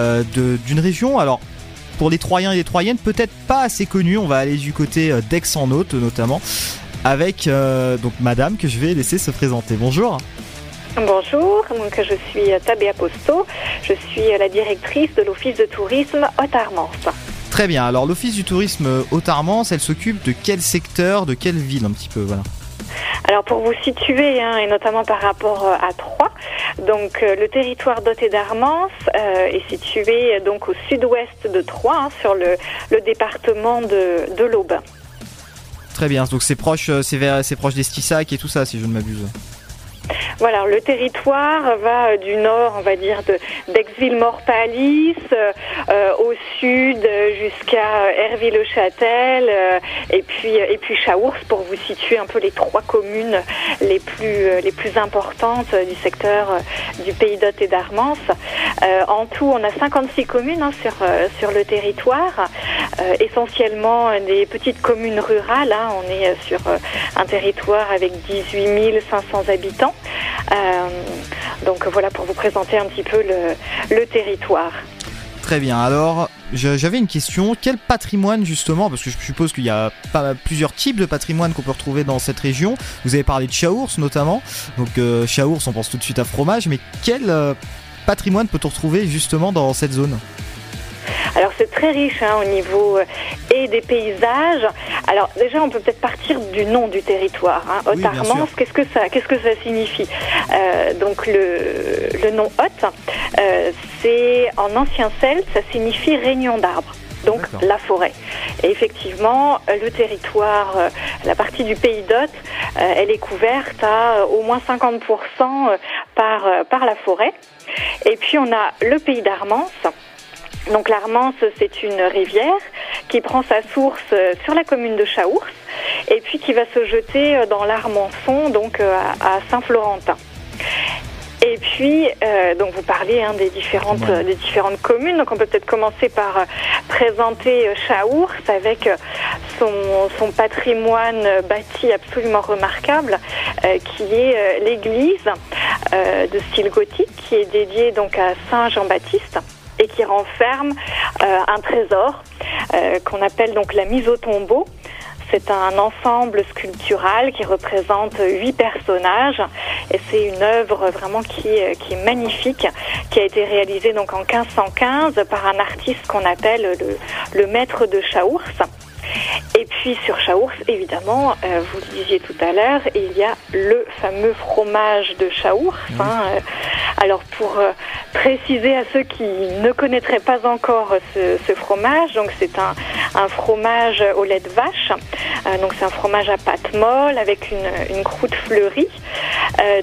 Speaker 6: euh, d'une région. Alors pour les Troyens et les Troyennes peut-être pas assez connue. On va aller du côté euh, d'Aix-en-Othe notamment avec euh, donc Madame que je vais laisser se présenter. Bonjour.
Speaker 18: Bonjour, donc je suis Tabea Posto, je suis la directrice de l'Office de tourisme Haute-Armance.
Speaker 6: Très bien. Alors l'Office du tourisme Haute-Armance, elle s'occupe de quel secteur, de quelle ville un petit peu voilà.
Speaker 18: Alors pour vous situer, hein, et notamment par rapport euh, à Troyes, donc euh, le territoire doté d'Armance euh, est situé donc au sud-ouest de Troyes, hein, sur le, département de, l'Aube.
Speaker 6: Très bien. Donc c'est proche, c'est proche d'Estissac et tout ça, si je ne m'abuse.
Speaker 18: Voilà, le territoire va euh, du nord, on va dire, de d'Aix-Ville-Morpalis, euh, euh, au sud jusqu'à Herville-le-Châtel, euh, et puis et puis Chaours pour vous situer un peu les trois communes les plus importantes du secteur du Pays d'Hôte et d'Armance. En tout, on a 56 communes hein, sur le territoire, essentiellement des petites communes rurales. hein. On est sur un territoire avec 18 500 habitants. Euh, donc voilà pour vous présenter un petit peu le, territoire.
Speaker 6: Très bien. Alors, j'avais une question. Quel patrimoine justement, parce que je suppose qu'il y a plusieurs types de patrimoine qu'on peut retrouver dans cette région. Vous avez parlé de Chaours notamment. Donc euh, Chaours, on pense tout de suite à fromage, mais quel euh, patrimoine peut-on retrouver justement dans cette zone?
Speaker 18: Alors c'est très riche hein, au niveau euh, et des paysages. Alors déjà on peut peut-être partir du nom du territoire. Hein.
Speaker 19: Oui, bien
Speaker 18: Haute-Armance,
Speaker 19: sûr.
Speaker 18: qu'est-ce que ça, qu'est-ce que ça signifie? Euh, Donc le, le nom Haute, euh, c'est en ancien celte, ça signifie réunion d'arbres. Donc la forêt. Et effectivement, le territoire, la partie du pays d'Hôte, elle est couverte à au moins 50% euh, par, par la forêt. Et puis on a le pays d'Armance. Donc l'Armance, c'est une rivière qui prend sa source euh, sur la commune de Chaours et puis qui va se jeter euh, dans l'Armançon, donc euh, à Saint-Florentin. Et puis, euh, donc vous parlez hein, des différentes euh, des différentes communes. Donc on peut peut-être commencer par euh, présenter Chaours avec son, son patrimoine bâti absolument remarquable, qui est l'église de style gothique, qui est dédiée donc à Saint Jean-Baptiste et qui renferme euh, un trésor euh, qu'on appelle donc la mise au tombeau. C'est un ensemble sculptural qui représente huit personnages et c'est une œuvre vraiment qui, est- qui est magnifique, qui a été réalisée donc en 1515 par un artiste qu'on appelle le, le maître de Chaours. Et puis sur Chaours, évidemment, euh, vous le disiez tout à l'heure, il y a le fameux fromage de Chaours. hein, euh, alors pour euh, préciser à ceux qui ne connaîtraient pas encore ce, ce fromage, donc c'est un, un fromage au lait de vache. Euh, donc c'est un fromage à pâte molle avec une, une croûte fleurie.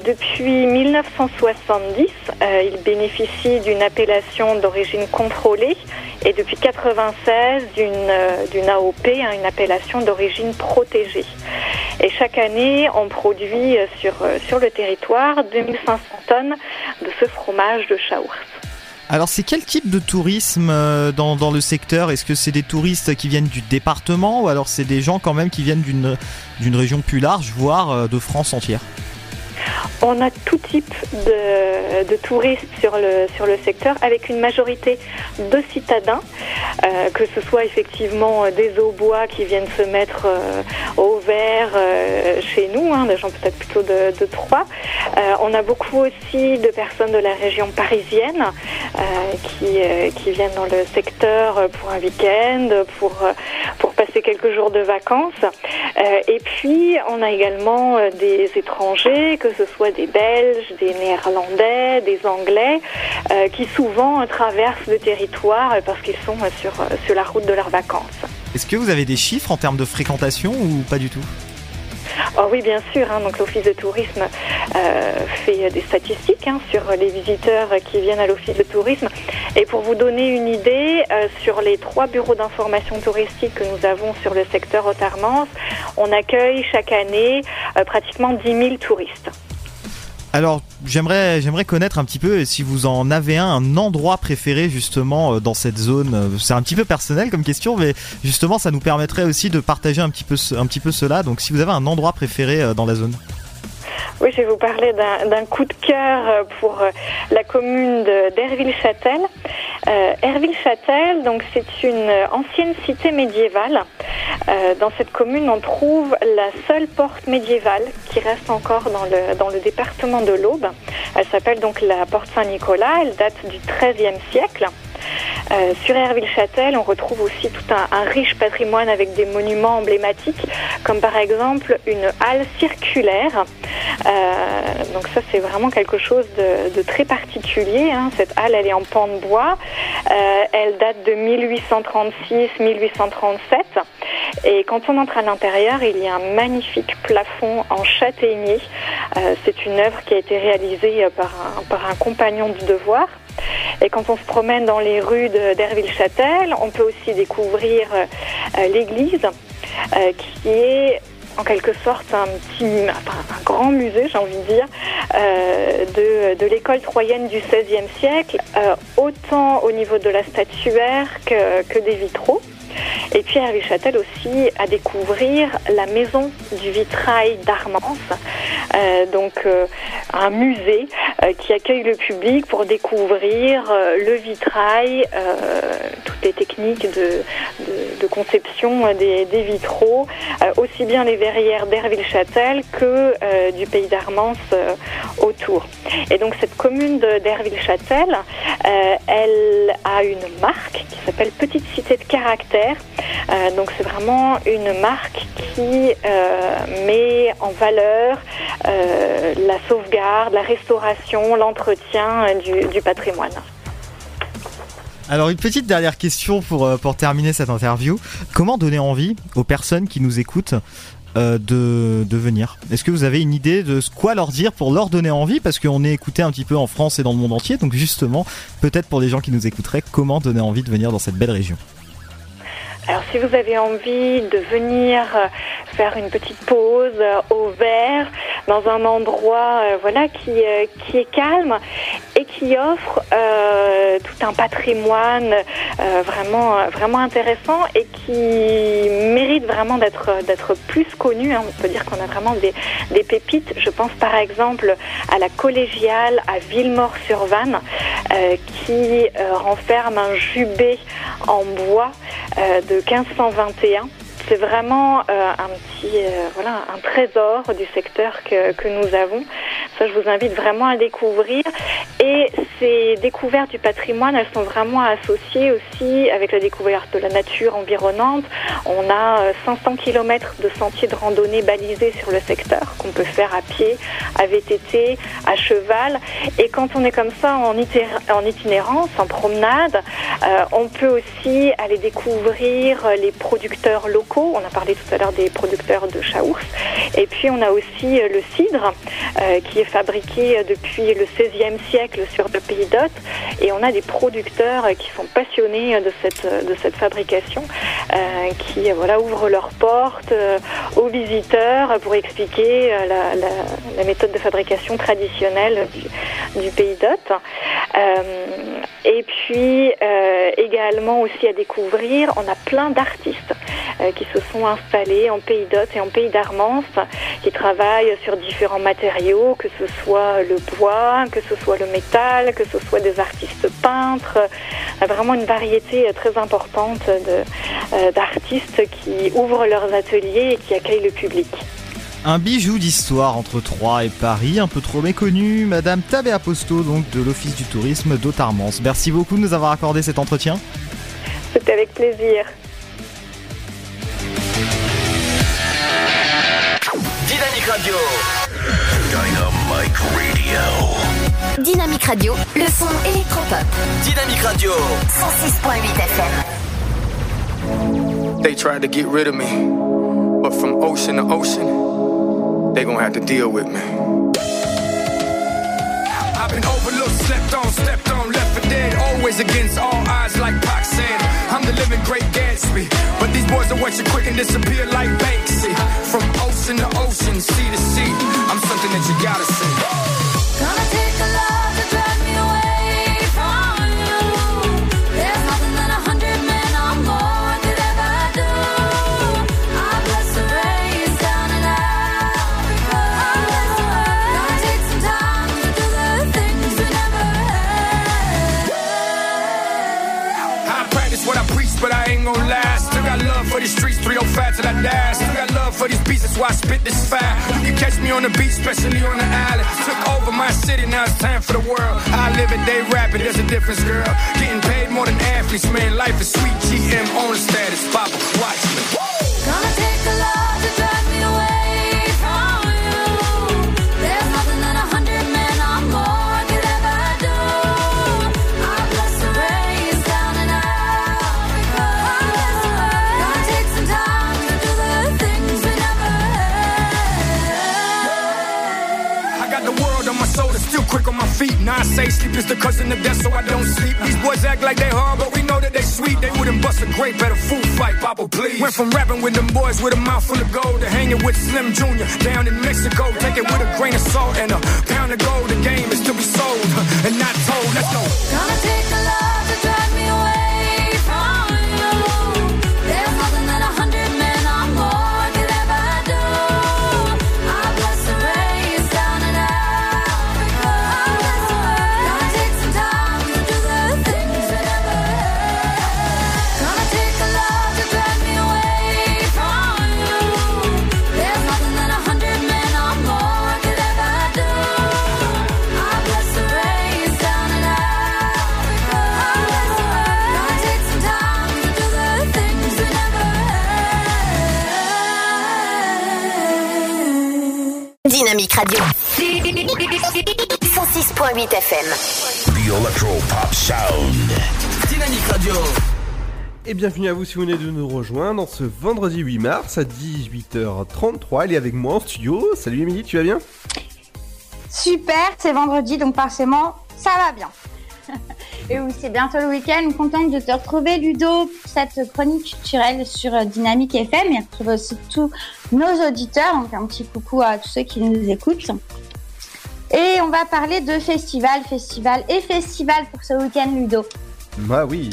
Speaker 18: Depuis 1970, euh, il bénéficie d'une appellation d'origine contrôlée et depuis 96 d'une euh, hein, une appellation d'origine protégée. Et chaque année, on produit euh, sur, euh, sur le territoire 2500 tonnes de ce fromage de Chaours.
Speaker 6: Alors c'est quel type de tourisme euh, dans, le secteur? Est-ce que c'est des touristes qui viennent du département ou alors c'est des gens quand même qui viennent d'une région plus large, voire de France entière?
Speaker 18: On a tout type de, de touristes sur le, sur le secteur, avec une majorité de citadins, euh, que ce soit effectivement euh, des aubois qui viennent se mettre euh, au vert chez nous, hein, des gens peut-être plutôt de, de Troyes. On a beaucoup aussi de personnes de la région parisienne qui, qui viennent dans le secteur pour un week-end, pour, pour passer quelques jours de vacances. Euh, et puis, on a également euh, des étrangers, que ce soit des Belges, des Néerlandais, des Anglais, euh, qui souvent traversent le territoire parce qu'ils sont sur la route de leurs vacances.
Speaker 6: Est-ce que vous avez des chiffres en termes de fréquentation ou pas du tout?
Speaker 18: Oh oui, bien sûr. hein, donc l'Office de tourisme euh, fait des statistiques hein, sur les visiteurs qui viennent à l'Office de tourisme. Et pour vous donner une idée, euh, sur les trois bureaux d'information touristique que nous avons sur le secteur Haute-Armance, on accueille chaque année euh, pratiquement 10 000 touristes.
Speaker 6: Alors j'aimerais j'aimerais connaître un petit peu si vous en avez un, un endroit préféré justement euh, dans cette zone. Euh, C'est un petit peu personnel comme question, mais justement ça nous permettrait aussi de partager un petit peu un petit peu cela. Donc si vous avez un endroit préféré euh, dans la zone.
Speaker 18: Oui, je vais vous parler d'un coup de cœur euh, pour euh, la commune d'Herville-Châtel. Euh, Herville-Châtel, donc c'est une ancienne cité médiévale. Dans cette commune, on trouve la seule porte médiévale qui reste encore dans le, dans le département de l'Aube. Elle s'appelle donc la porte Saint-Nicolas. Elle date du XIIIe siècle. Euh, sur Herville-Châtel, on retrouve aussi tout un, riche patrimoine avec des monuments emblématiques, comme par exemple une halle circulaire. Euh, donc ça, c'est vraiment quelque chose de, très particulier. hein. Cette halle, elle est en pan de bois. Euh, elle date de 1836-1837. Et quand on entre à l'intérieur, il y a un magnifique plafond en châtaignier. C'est une œuvre qui a été réalisée par un, par un compagnon du devoir. Et quand on se promène dans les rues d'Herville-Châtel, on peut aussi découvrir euh, l'église, euh, qui est en quelque sorte un petit, un grand musée, j'ai envie de dire, euh, de, de l'école troyenne du XVIe siècle, autant au niveau de la statuaire que des vitraux. Et puis Herville-Châtel aussi à découvrir la maison du vitrail d'Armance, euh, donc euh, un musée euh, qui accueille le public pour découvrir le vitrail, toutes les techniques de, conception des, vitraux, aussi bien les verrières d'Herville-Châtel que du pays d'Armance autour. Et donc cette commune d'Herville-Châtel, elle a une marque qui s'appelle Petite Cité de Caractère. Euh, donc c'est vraiment une marque qui euh, met en valeur euh, la sauvegarde, la restauration, l'entretien du, du patrimoine.
Speaker 6: Alors une petite dernière question pour, pour terminer cette interview. Comment donner envie aux personnes qui nous écoutent de, de venir? Est-ce que vous avez une idée de quoi leur dire pour leur donner envie? Parce qu'on est écouté un petit peu en France et dans le monde entier. Donc justement, peut-être pour les gens qui nous écouteraient, comment donner envie de venir dans cette belle région?
Speaker 18: Alors si vous avez envie de venir euh, faire une petite pause euh, au vert dans un endroit euh, voilà qui qui est calme et qui offre euh, tout un patrimoine euh, vraiment vraiment intéressant et qui mérite vraiment d'être plus connu. hein. On peut dire qu'on a vraiment des pépites. Je pense par exemple à la collégiale à Villemort-sur-Vanne euh, qui renferme un jubé en bois de 1521. C'est vraiment euh, un petit, euh, voilà, un trésor du secteur que, que nous avons. Ça, je vous invite vraiment à découvrir. Et ces découvertes du patrimoine, elles sont vraiment associées aussi avec la découverte de la nature environnante. On a euh, 500 km de sentiers de randonnée balisés sur le secteur qu'on peut faire à pied, à VTT, à cheval. Et quand on est comme ça en, itinérance, en promenade, euh, on peut aussi aller découvrir euh, les producteurs locaux. On a parlé tout à l'heure des producteurs de Chaours. Et puis on a aussi euh, le cidre euh, qui est fabriqué euh, depuis le XVIe siècle sur le pays d'Hôte. Et on a des producteurs qui sont passionnés de cette, fabrication, qui voilà, ouvrent leurs portes aux visiteurs pour expliquer la, méthode de fabrication traditionnelle du, pays d'Hôte. Et puis également aussi à découvrir, on a plein d'artistes qui se sont installés en pays d'Hôte et en pays d'Armance, qui travaillent sur différents matériaux, que ce soit le bois, que ce soit le métal, que ce soit des artistes peintres, euh, vraiment une variété euh, très importante euh, d'artistes qui ouvrent leurs ateliers et qui accueillent le public.
Speaker 6: Un bijou d'histoire entre Troyes et Paris, un peu trop méconnu, Madame Tabé Aposto, donc de l'Office du tourisme d'Otarmance. Merci beaucoup de nous avoir accordé cet entretien.
Speaker 18: C'était avec plaisir.
Speaker 2: Dynamique Radio. Dynamique Radio.
Speaker 1: Dynamique Radio, le son électropop.
Speaker 2: Dynamique Radio.
Speaker 1: 106.8 FM.
Speaker 19: They tried to get rid of me, but from ocean to ocean, they gonna have to deal with me.
Speaker 11: I've been overlooked, slept on, against all odds, like Pac. I'm the living great Gatsby. But these boys are watching quick and disappear like Banksy. From ocean to ocean, sea to sea. I'm something that you gotta see. 305 till I die. Still got love
Speaker 19: for these beats, that's why I spit this fire. You can catch me on the beach, especially on the island. Took over my city, now it's time for the world. I live it, they rapping, there's a difference, girl. Getting paid more than athletes, man. Life is sweet. GM on the status, Papa, watch me.
Speaker 8: Gonna take a lot
Speaker 19: Now I say sleep is the cousin of death, so I don't sleep. These boys act like they hard, but we know that they sweet. They wouldn't bust a grape at a food fight, Papa, please. Went from rapping with them boys with a mouth full of gold to hanging with Slim Jr. down in Mexico. Take it with a grain of salt and a pound of gold. The game is to be sold and not told. Let's go.
Speaker 1: 106.8 FM.
Speaker 7: The Electro Pop Sound.
Speaker 2: Dynamique Radio.
Speaker 5: Et bienvenue à vous si vous venez de nous rejoindre dans ce vendredi 8 mars à 18h33. Elle est avec moi en studio. Salut Émilie, tu vas bien?
Speaker 20: Super, c'est vendredi, donc forcément, ça va bien. Et oui, c'est bientôt le week-end. Contente de te retrouver, Ludo, pour cette chronique culturelle sur Dynamique FM. Et retrouver aussi tous nos auditeurs. Donc, un petit coucou à tous ceux qui nous écoutent. Et on va parler de festival, festival et festival pour ce week-end, Ludo.
Speaker 5: Bah oui.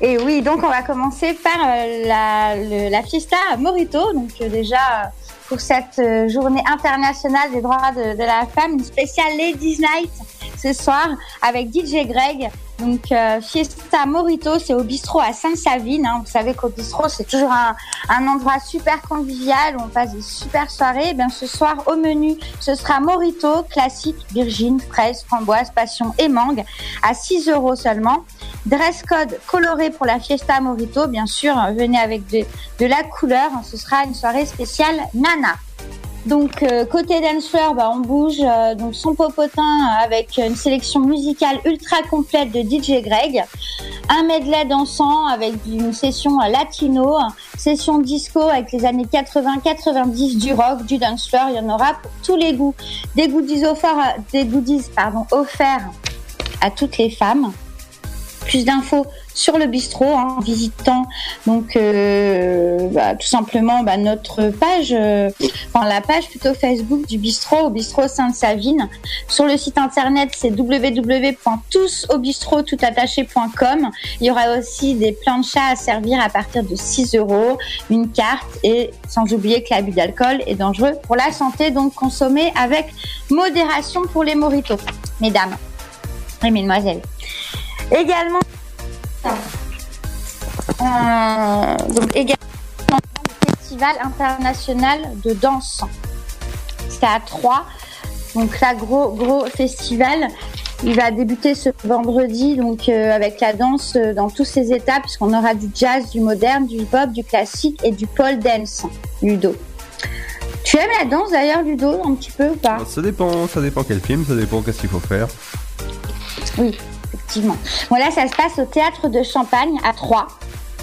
Speaker 20: Et oui, donc on va commencer par euh, la, le- la fiesta à Morito. Donc euh, déjà pour cette euh, journée internationale des droits de, de la femme, une spéciale Ladies Night ce soir avec DJ Greg. Donc euh, fiesta Morito, c'est au bistrot à Sainte-Savine. hein. Vous savez qu'au bistrot c'est toujours un, endroit super convivial où on passe des super soirées. Eh bien ce soir au menu, ce sera Morito classique, virgin, fraise, framboise, passion et mangue à 6 euros seulement. Dress code coloré pour la Fiesta Morito, bien sûr, venez avec de, de la couleur. Ce sera une soirée spéciale Nana. Donc euh, côté dance floor, bah, on bouge euh, donc son popotin avec une sélection musicale ultra complète de DJ Greg, un medley dansant avec une session latino, session disco avec les années 80-90 du rock, du dance floor, il y en aura pour tous les goûts. Des goodies offerts à toutes les femmes. Plus d'infos sur le bistrot hein, en visitant donc euh, bah, tout simplement bah, notre page, euh, enfin la page plutôt Facebook du bistrot au bistrot Sainte-Savine. Sur le site internet c'est www.tousaubistro.toutattaché.com. Il y aura aussi des planchas à servir à partir de 6 euros, une carte et sans oublier que l'abus d'alcool est dangereux pour la santé donc consommer avec modération pour les moritos, mesdames et mesdemoiselles. Également, euh, donc également le festival international de danse. C'est à Troyes. Donc là, gros gros festival. Il va débuter ce vendredi donc euh, avec la danse euh, dans tous ses étapes puisqu'on aura du jazz, du moderne, du hip-hop, du classique et du pole dance. Ludo. Tu aimes la danse d'ailleurs, Ludo, un petit peu ou pas?
Speaker 5: Ça dépend, ça dépend quel film, ça dépend qu'est-ce qu'il faut faire.
Speaker 20: Oui, effectivement. Bon, là, ça se passe au théâtre de Champagne à Troyes.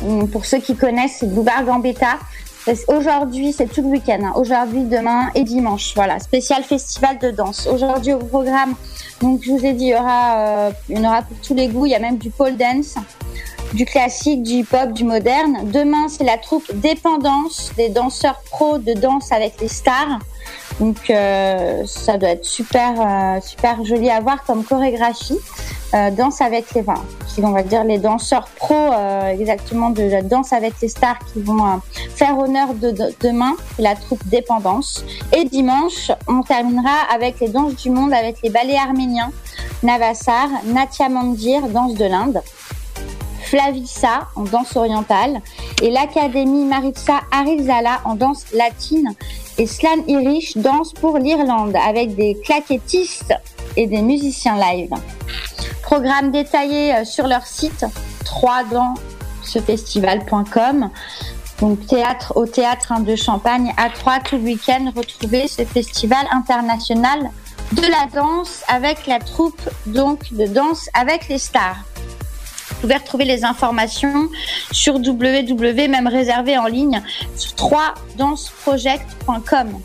Speaker 20: Hum, Pour ceux qui connaissent, Boulevard Gambetta. Aujourd'hui, c'est tout le week-end. hein. Aujourd'hui, demain et dimanche. Voilà, spécial festival de danse. Aujourd'hui au programme, donc je vous ai dit, il y aura, euh, il y aura pour tous les goûts. Il y a même du pole dance, du classique, du hip-hop, du moderne. Demain, c'est la troupe Dépendance, des danseurs pros de danse avec les stars. Donc euh, ça doit être super euh, super joli à voir comme chorégraphie. Euh, danse avec les, si on va dire les danseurs pros exactement de la danse avec les stars qui vont faire honneur de, de- demain, la troupe Dépendance. Et dimanche, on terminera avec les danses du monde avec les ballets arméniens, Navassar, Natia Mandir, danse de l'Inde. Flavissa en danse orientale et l'Académie Maritza Arizala en danse latine et Slan Irish danse pour l'Irlande avec des claquettistes et des musiciens live. Programme détaillé euh, sur leur site 3 dans ce festival.com. Donc théâtre au théâtre de Champagne à 3 tout le week-end. Retrouvez ce festival international de la danse avec la troupe de danse avec les stars. Pouvez retrouver les informations sur www, même réservé en ligne, sur 3danceproject.com.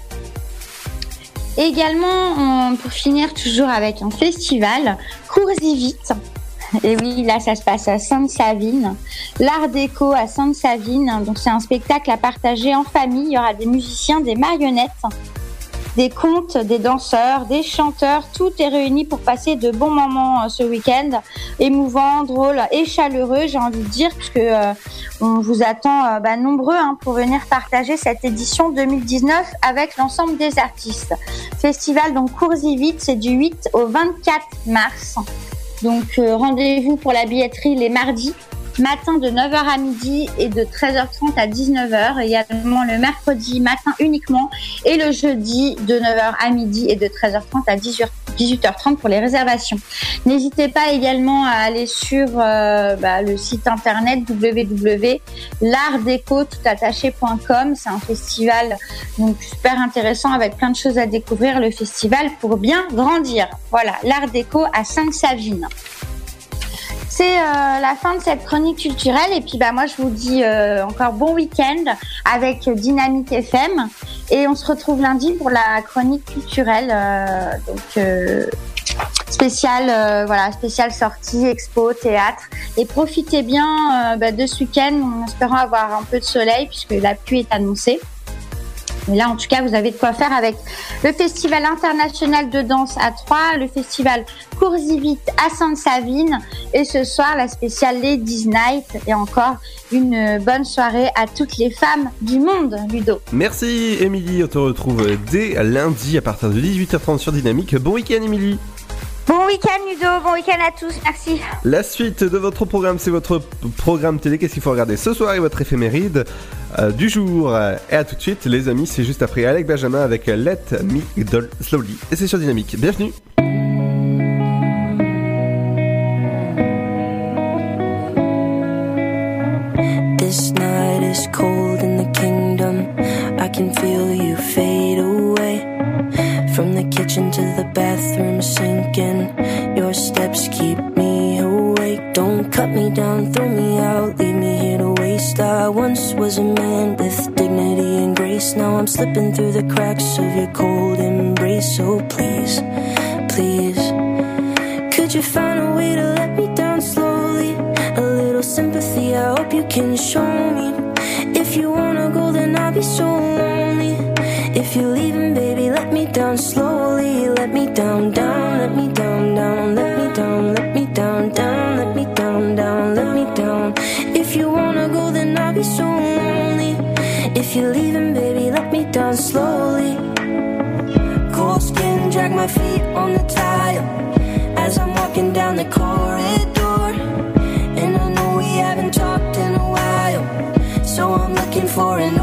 Speaker 20: Également, pour finir toujours avec un festival, Cours-y vite. Et oui, là, ça se passe à Sainte-Savine. L'Art déco à Sainte-Savine. Donc, c'est un spectacle à partager en famille. Il y aura des musiciens, des marionnettes, des contes, des danseurs, des chanteurs. Tout est réuni pour passer de bons moments euh, ce week-end. Émouvant, drôle et chaleureux, j'ai envie de dire, puisque euh, on vous attend euh, bah, nombreux hein, pour venir partager cette édition 2019 avec l'ensemble des artistes. Festival donc Cours-y vite, c'est du 8 au 24 mars. Donc rendez-vous pour la billetterie les mardis matin de 9h à midi et de 13h30 à 19h. Également le mercredi matin uniquement et le jeudi de 9h à midi et de 13h30 à 18h 18h30 pour les réservations. N'hésitez pas également à aller sur euh, bah, le site internet www.l'artdeco.toutattaché.com. C'est un festival donc super intéressant avec plein de choses à découvrir. Le festival pour bien grandir. Voilà, l'art déco à Sainte-Savine. C'est euh, la fin de cette chronique culturelle. Et puis bah moi je vous dis euh, encore bon week-end avec Dynamique FM et on se retrouve lundi pour la chronique culturelle euh, donc spéciale euh, sortie expo théâtre. Et profitez bien bah, de ce week-end en espérant avoir un peu de soleil puisque la pluie est annoncée. Mais là, en tout cas, vous avez de quoi faire avec le Festival international de danse à Troyes, le Festival Coursivite à Sainte-Savine et ce soir, la spéciale Ladies Night et encore une bonne soirée à toutes les femmes du monde, Ludo.
Speaker 5: Merci Émilie, on te retrouve dès lundi à partir de 18h30 sur Dynamique. Bon week-end Émilie
Speaker 20: Bon week-end, Ludo. Bon week-end à tous. Merci.
Speaker 5: La suite de votre programme, c'est votre programme télé. Qu'est-ce qu'il faut regarder ce soir et votre éphéméride euh, du jour? Et à tout de suite, les amis. C'est juste après Alec Benjamin avec Let Me Doll Slowly. Et c'est sur Dynamique. Bienvenue.
Speaker 21: This night is cold in the kingdom. I can feel you fade kitchen to the bathroom sinking. Your steps keep me awake. Don't cut me down, throw me out, leave me here to waste. I once was a man with dignity and grace. Now I'm slipping through the cracks of your cold embrace. So please, please. Could you find a way to let me down slowly? A little sympathy, I hope you can show me. If you wanna go, then I'll be so lonely. If you're leaving, baby, let me down slowly. Let me down, down, let me down, down, let me down, let me down, down, let me down, down, let me down. If you wanna go, then I'll be so lonely. If you're leaving, baby, let me down slowly. Cold skin, drag my feet on the tile as I'm walking down the corridor. And I know we haven't talked in a while, so I'm looking for an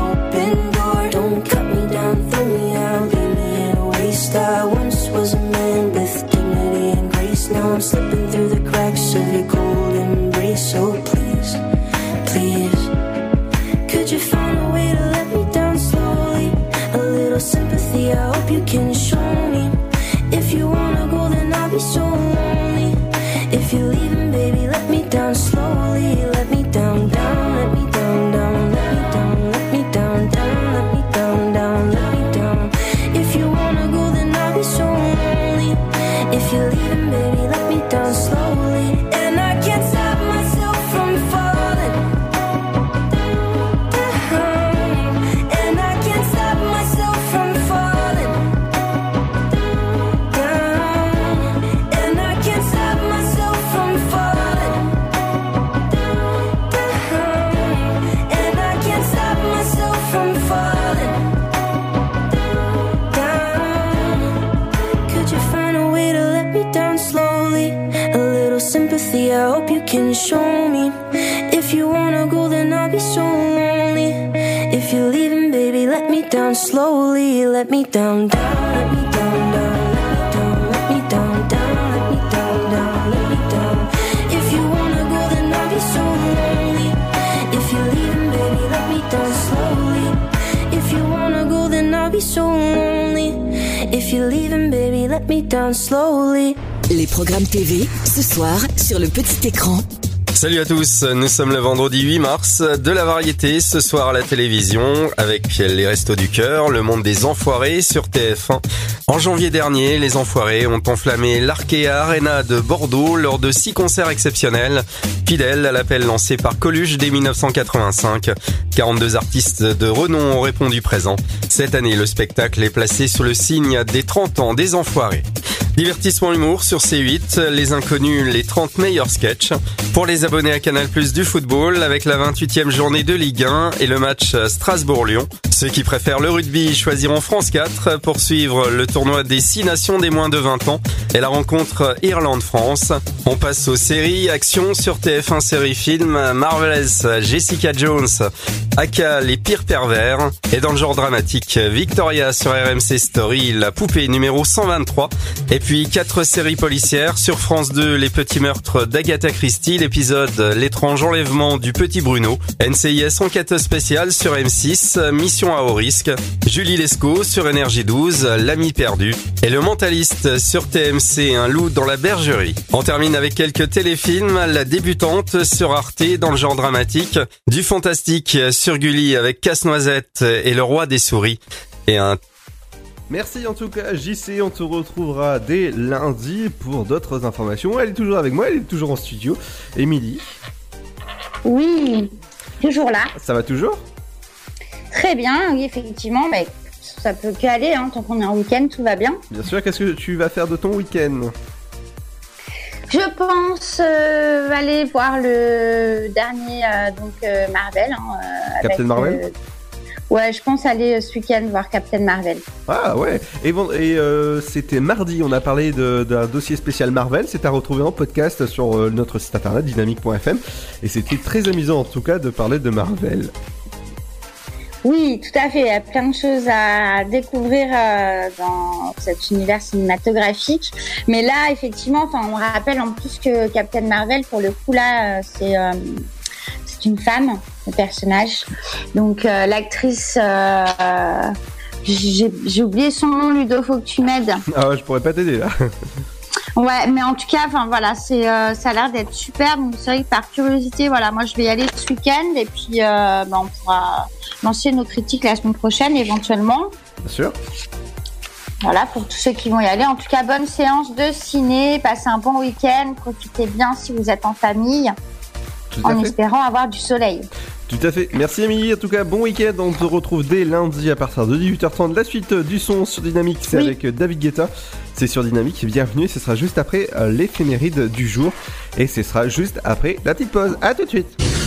Speaker 21: If you wanna go, then I'll be so lonely. If you're leaving, baby, let me down slowly. Let me down, down, let me down, let me down.
Speaker 1: Les programmes TV, ce soir, sur le petit écran.
Speaker 22: Salut à tous, nous sommes le vendredi 8 mars, de la variété ce soir à la télévision avec les Restos du Cœur, le monde des enfoirés sur TF1. En janvier dernier, les enfoirés ont enflammé l'Arkea Arena de Bordeaux lors de six concerts exceptionnels, fidèles à l'appel lancé par Coluche dès 1985. 42 artistes de renom ont répondu présent. Cette année, le spectacle est placé sous le signe des 30 ans des enfoirés. Divertissement humour sur C8, les inconnus, les 30 meilleurs sketchs. Pour les abonnés à Canal Plus du football, avec la 28e journée de Ligue 1 et le match Strasbourg-Lyon. Ceux qui préfèrent le rugby choisiront France 4 pour suivre le tournoi des 6 nations des moins de 20 ans et la rencontre Irlande-France. On passe aux séries, actions sur TF1 série film, Marvelous, Jessica Jones, Aka, les pires pervers. Et dans le genre dramatique, Victoria sur RMC Story, la poupée numéro 123. Et puis quatre séries policières sur France 2, les petits meurtres d'Agatha Christie, l'épisode L'étrange enlèvement du petit Bruno, NCIS enquête spéciale sur M6, Mission à haut risque, Julie Lescaut sur Énergie 12, L'ami perdu, et le mentaliste sur TMC, un loup dans la bergerie. On termine avec quelques téléfilms, La débutante sur Arte dans le genre dramatique, du fantastique sur Gulli avec Casse-Noisette et Le roi des souris, et un
Speaker 5: Merci en tout cas JC, on te retrouvera dès lundi pour d'autres informations. Elle est toujours avec moi, elle est toujours en studio. Émilie,
Speaker 20: Oui, toujours là.
Speaker 5: ça va toujours?
Speaker 20: Très bien, oui, effectivement. Mais ça peut qu'aller, hein, tant qu'on est en week-end, tout va bien.
Speaker 5: Bien sûr, qu'est-ce que tu vas faire de ton week-end?
Speaker 20: Je pense euh, aller voir le dernier euh, donc euh, Marvel. hein,
Speaker 5: Captain
Speaker 20: avec,
Speaker 5: Marvel?
Speaker 20: Ouais, je pense aller ce week-end voir Captain Marvel.
Speaker 5: Ah ouais, et, bon, et c'était mardi, on a parlé d'un dossier spécial Marvel, c'est à retrouver en podcast sur notre site internet dynamique.fm, et c'était très amusant en tout cas de parler de Marvel.
Speaker 20: Oui, tout à fait. Il y a plein de choses à découvrir euh, dans cet univers cinématographique. Mais là, effectivement, enfin, on rappelle en plus que Captain Marvel, pour le coup, là, euh, c'est euh, c'est une femme, le personnage. Donc, euh, l'actrice, j'ai j'ai oublié son nom, Ludo, faut que tu m'aides.
Speaker 5: Ah ouais, je pourrais pas t'aider là.
Speaker 20: Ouais, mais en tout cas, enfin voilà, c'est euh, ça a l'air d'être super. Donc c'est vrai que par curiosité, voilà, moi je vais y aller ce week-end et puis euh, bah, on pourra lancer nos critiques la semaine prochaine éventuellement.
Speaker 5: Bien sûr.
Speaker 20: Voilà, pour tous ceux qui vont y aller. En tout cas, bonne séance de ciné, passez un bon week-end, profitez bien si vous êtes en famille, en
Speaker 5: fait.
Speaker 20: espérant avoir du soleil.
Speaker 5: Tout à fait. Merci Émilie. En tout cas, bon week-end. On se retrouve dès lundi à partir de 18h30. La suite euh, du son sur Dynamique, c'est avec euh, David Guetta. C'est sur Dynamique. Bienvenue. Ce sera juste après euh, l'éphéméride du jour. Et ce sera juste après la petite pause. À tout de suite.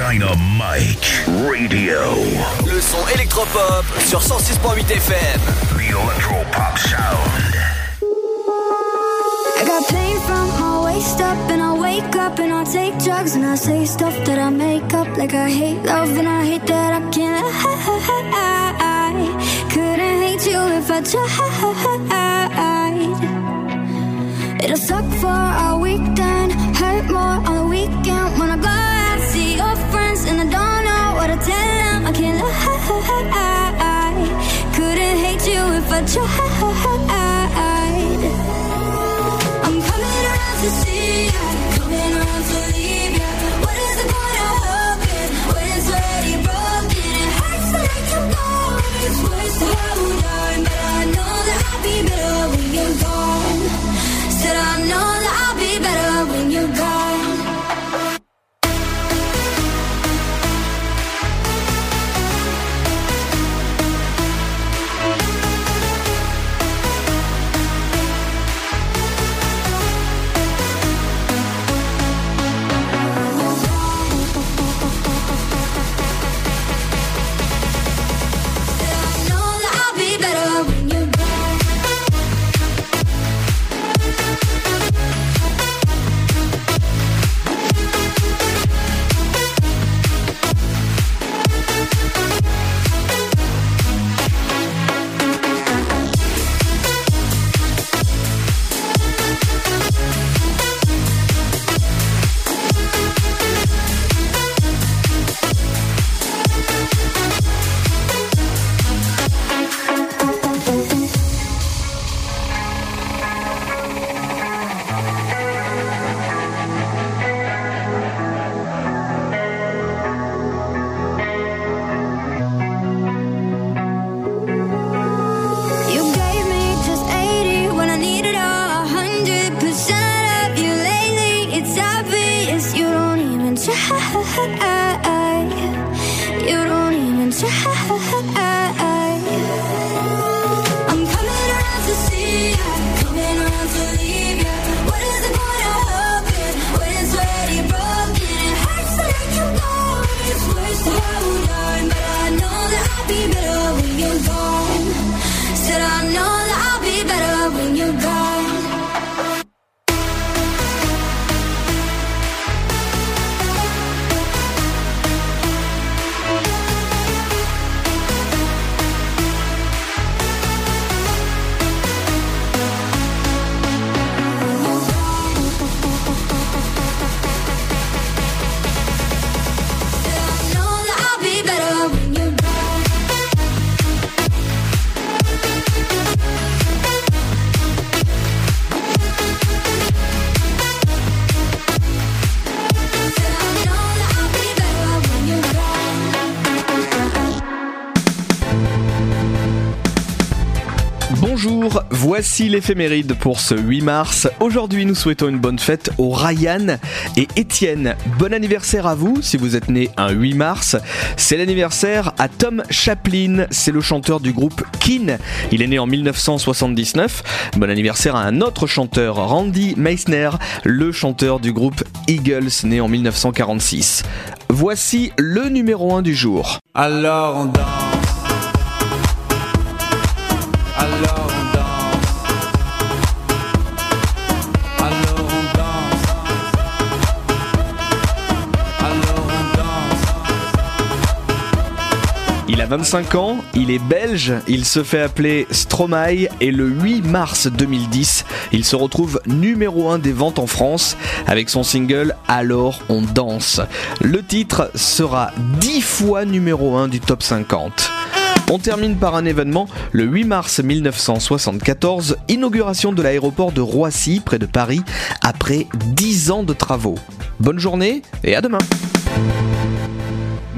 Speaker 7: Dynamite Radio.
Speaker 2: Le son électropop sur 106.8 FM.
Speaker 7: The Electropop Sound.
Speaker 8: I got pain from my waist up, and I wake up and I take drugs and I say stuff that I make up like I hate love and I hate that I can't lie. Couldn't hate you if I tried. It'll suck for a week, then hurt more on the weekend when I go what to tell them. I can't lie. Couldn't hate you if I tried.
Speaker 23: Voici l'éphéméride pour ce 8 mars. Aujourd'hui, nous souhaitons une bonne fête aux Ryan et Étienne. Bon anniversaire à vous si vous êtes né un 8 mars. C'est l'anniversaire à Tom Chaplin, c'est le chanteur du groupe Keen. Il est né en 1979. Bon anniversaire à un autre chanteur, Randy Meissner, le chanteur du groupe Eagles, né en 1946. Voici le numéro 1 du jour.
Speaker 12: Alors on.
Speaker 23: 25 ans, il est belge, il se fait appeler Stromae et le 8 mars 2010, il se retrouve numéro 1 des ventes en France avec son single Alors on danse. Le titre sera 10 fois numéro 1 du top 50. On termine par un événement, le 8 mars 1974, inauguration de l'aéroport de Roissy près de Paris après 10 ans de travaux. Bonne journée et à demain.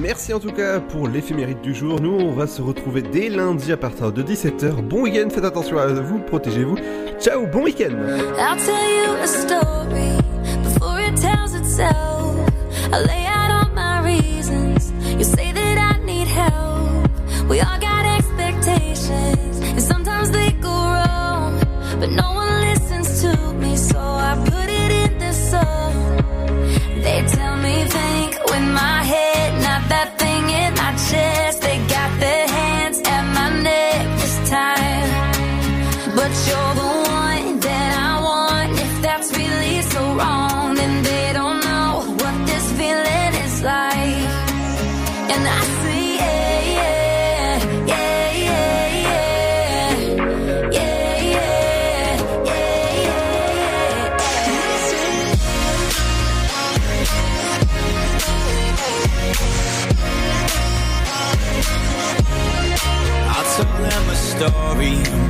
Speaker 5: Merci en tout cas pour l'éphéméride du jour. Nous, on va se retrouver dès lundi à partir de 17h. Bon week-end, faites attention à vous, protégez-vous. Ciao, bon week-end
Speaker 8: my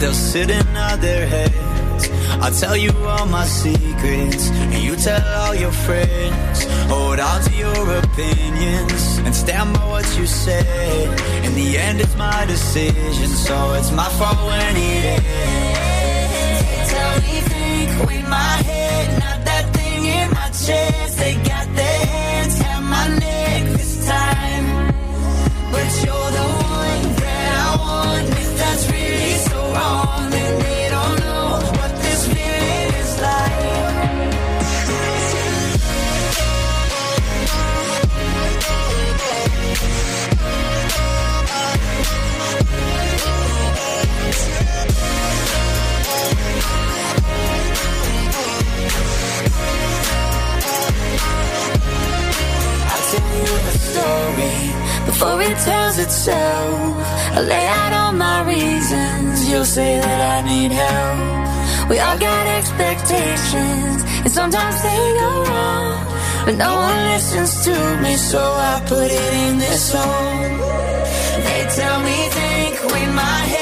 Speaker 8: they'll sit and nod their heads. I'll tell you all my secrets, and you tell all your friends. Hold on to your opinions, and stand by what you said. In the end, it's my decision, so it's my fault when it ends. Tell me, think with my head, not that thing in my chest. They got their hands on my neck this time. But you're the one that I want. Story before it tells itself. I lay out all my reasons. You'll say that I need help. We all got expectations, and sometimes they go wrong. But no one listens to me, so I put it in this song. They tell me think with my head,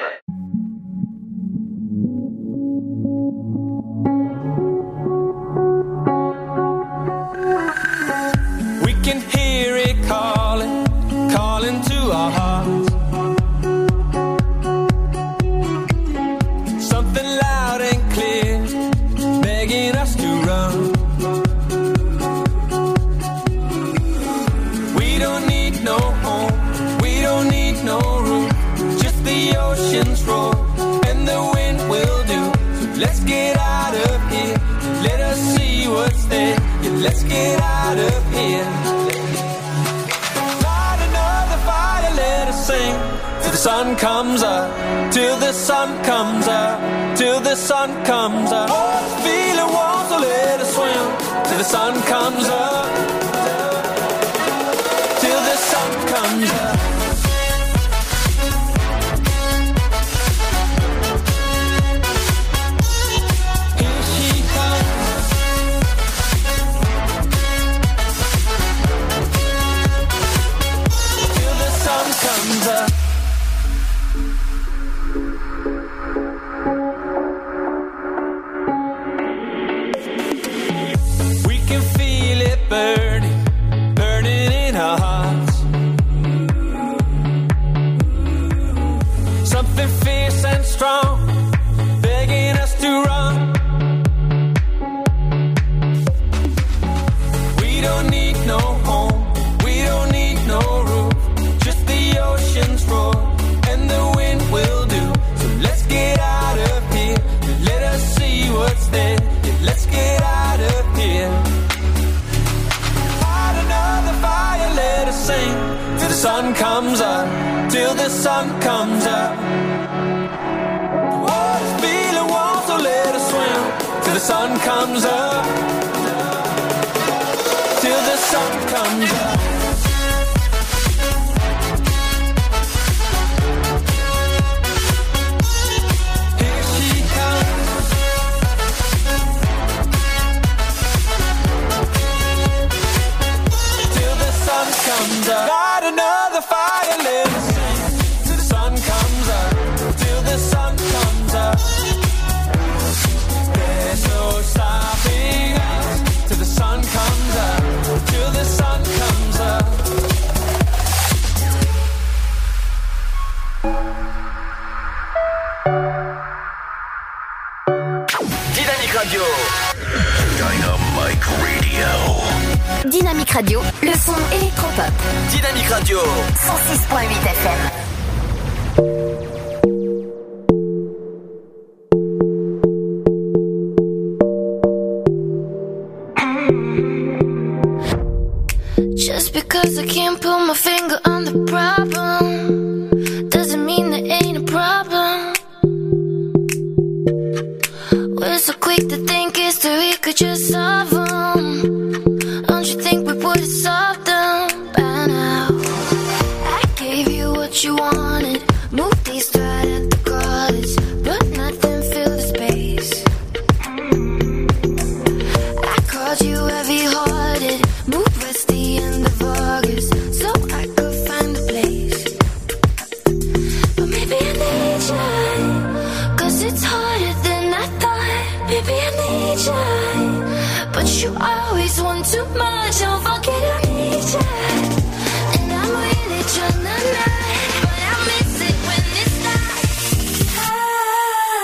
Speaker 8: Comes up, till the sun comes up, till the sun comes up. Oh, this feeling so let us swim till the sun comes up,
Speaker 1: Dynamique Radio, le son électropop.
Speaker 2: Dynamique Radio
Speaker 1: 106.8 FM.
Speaker 8: Just because I can't put my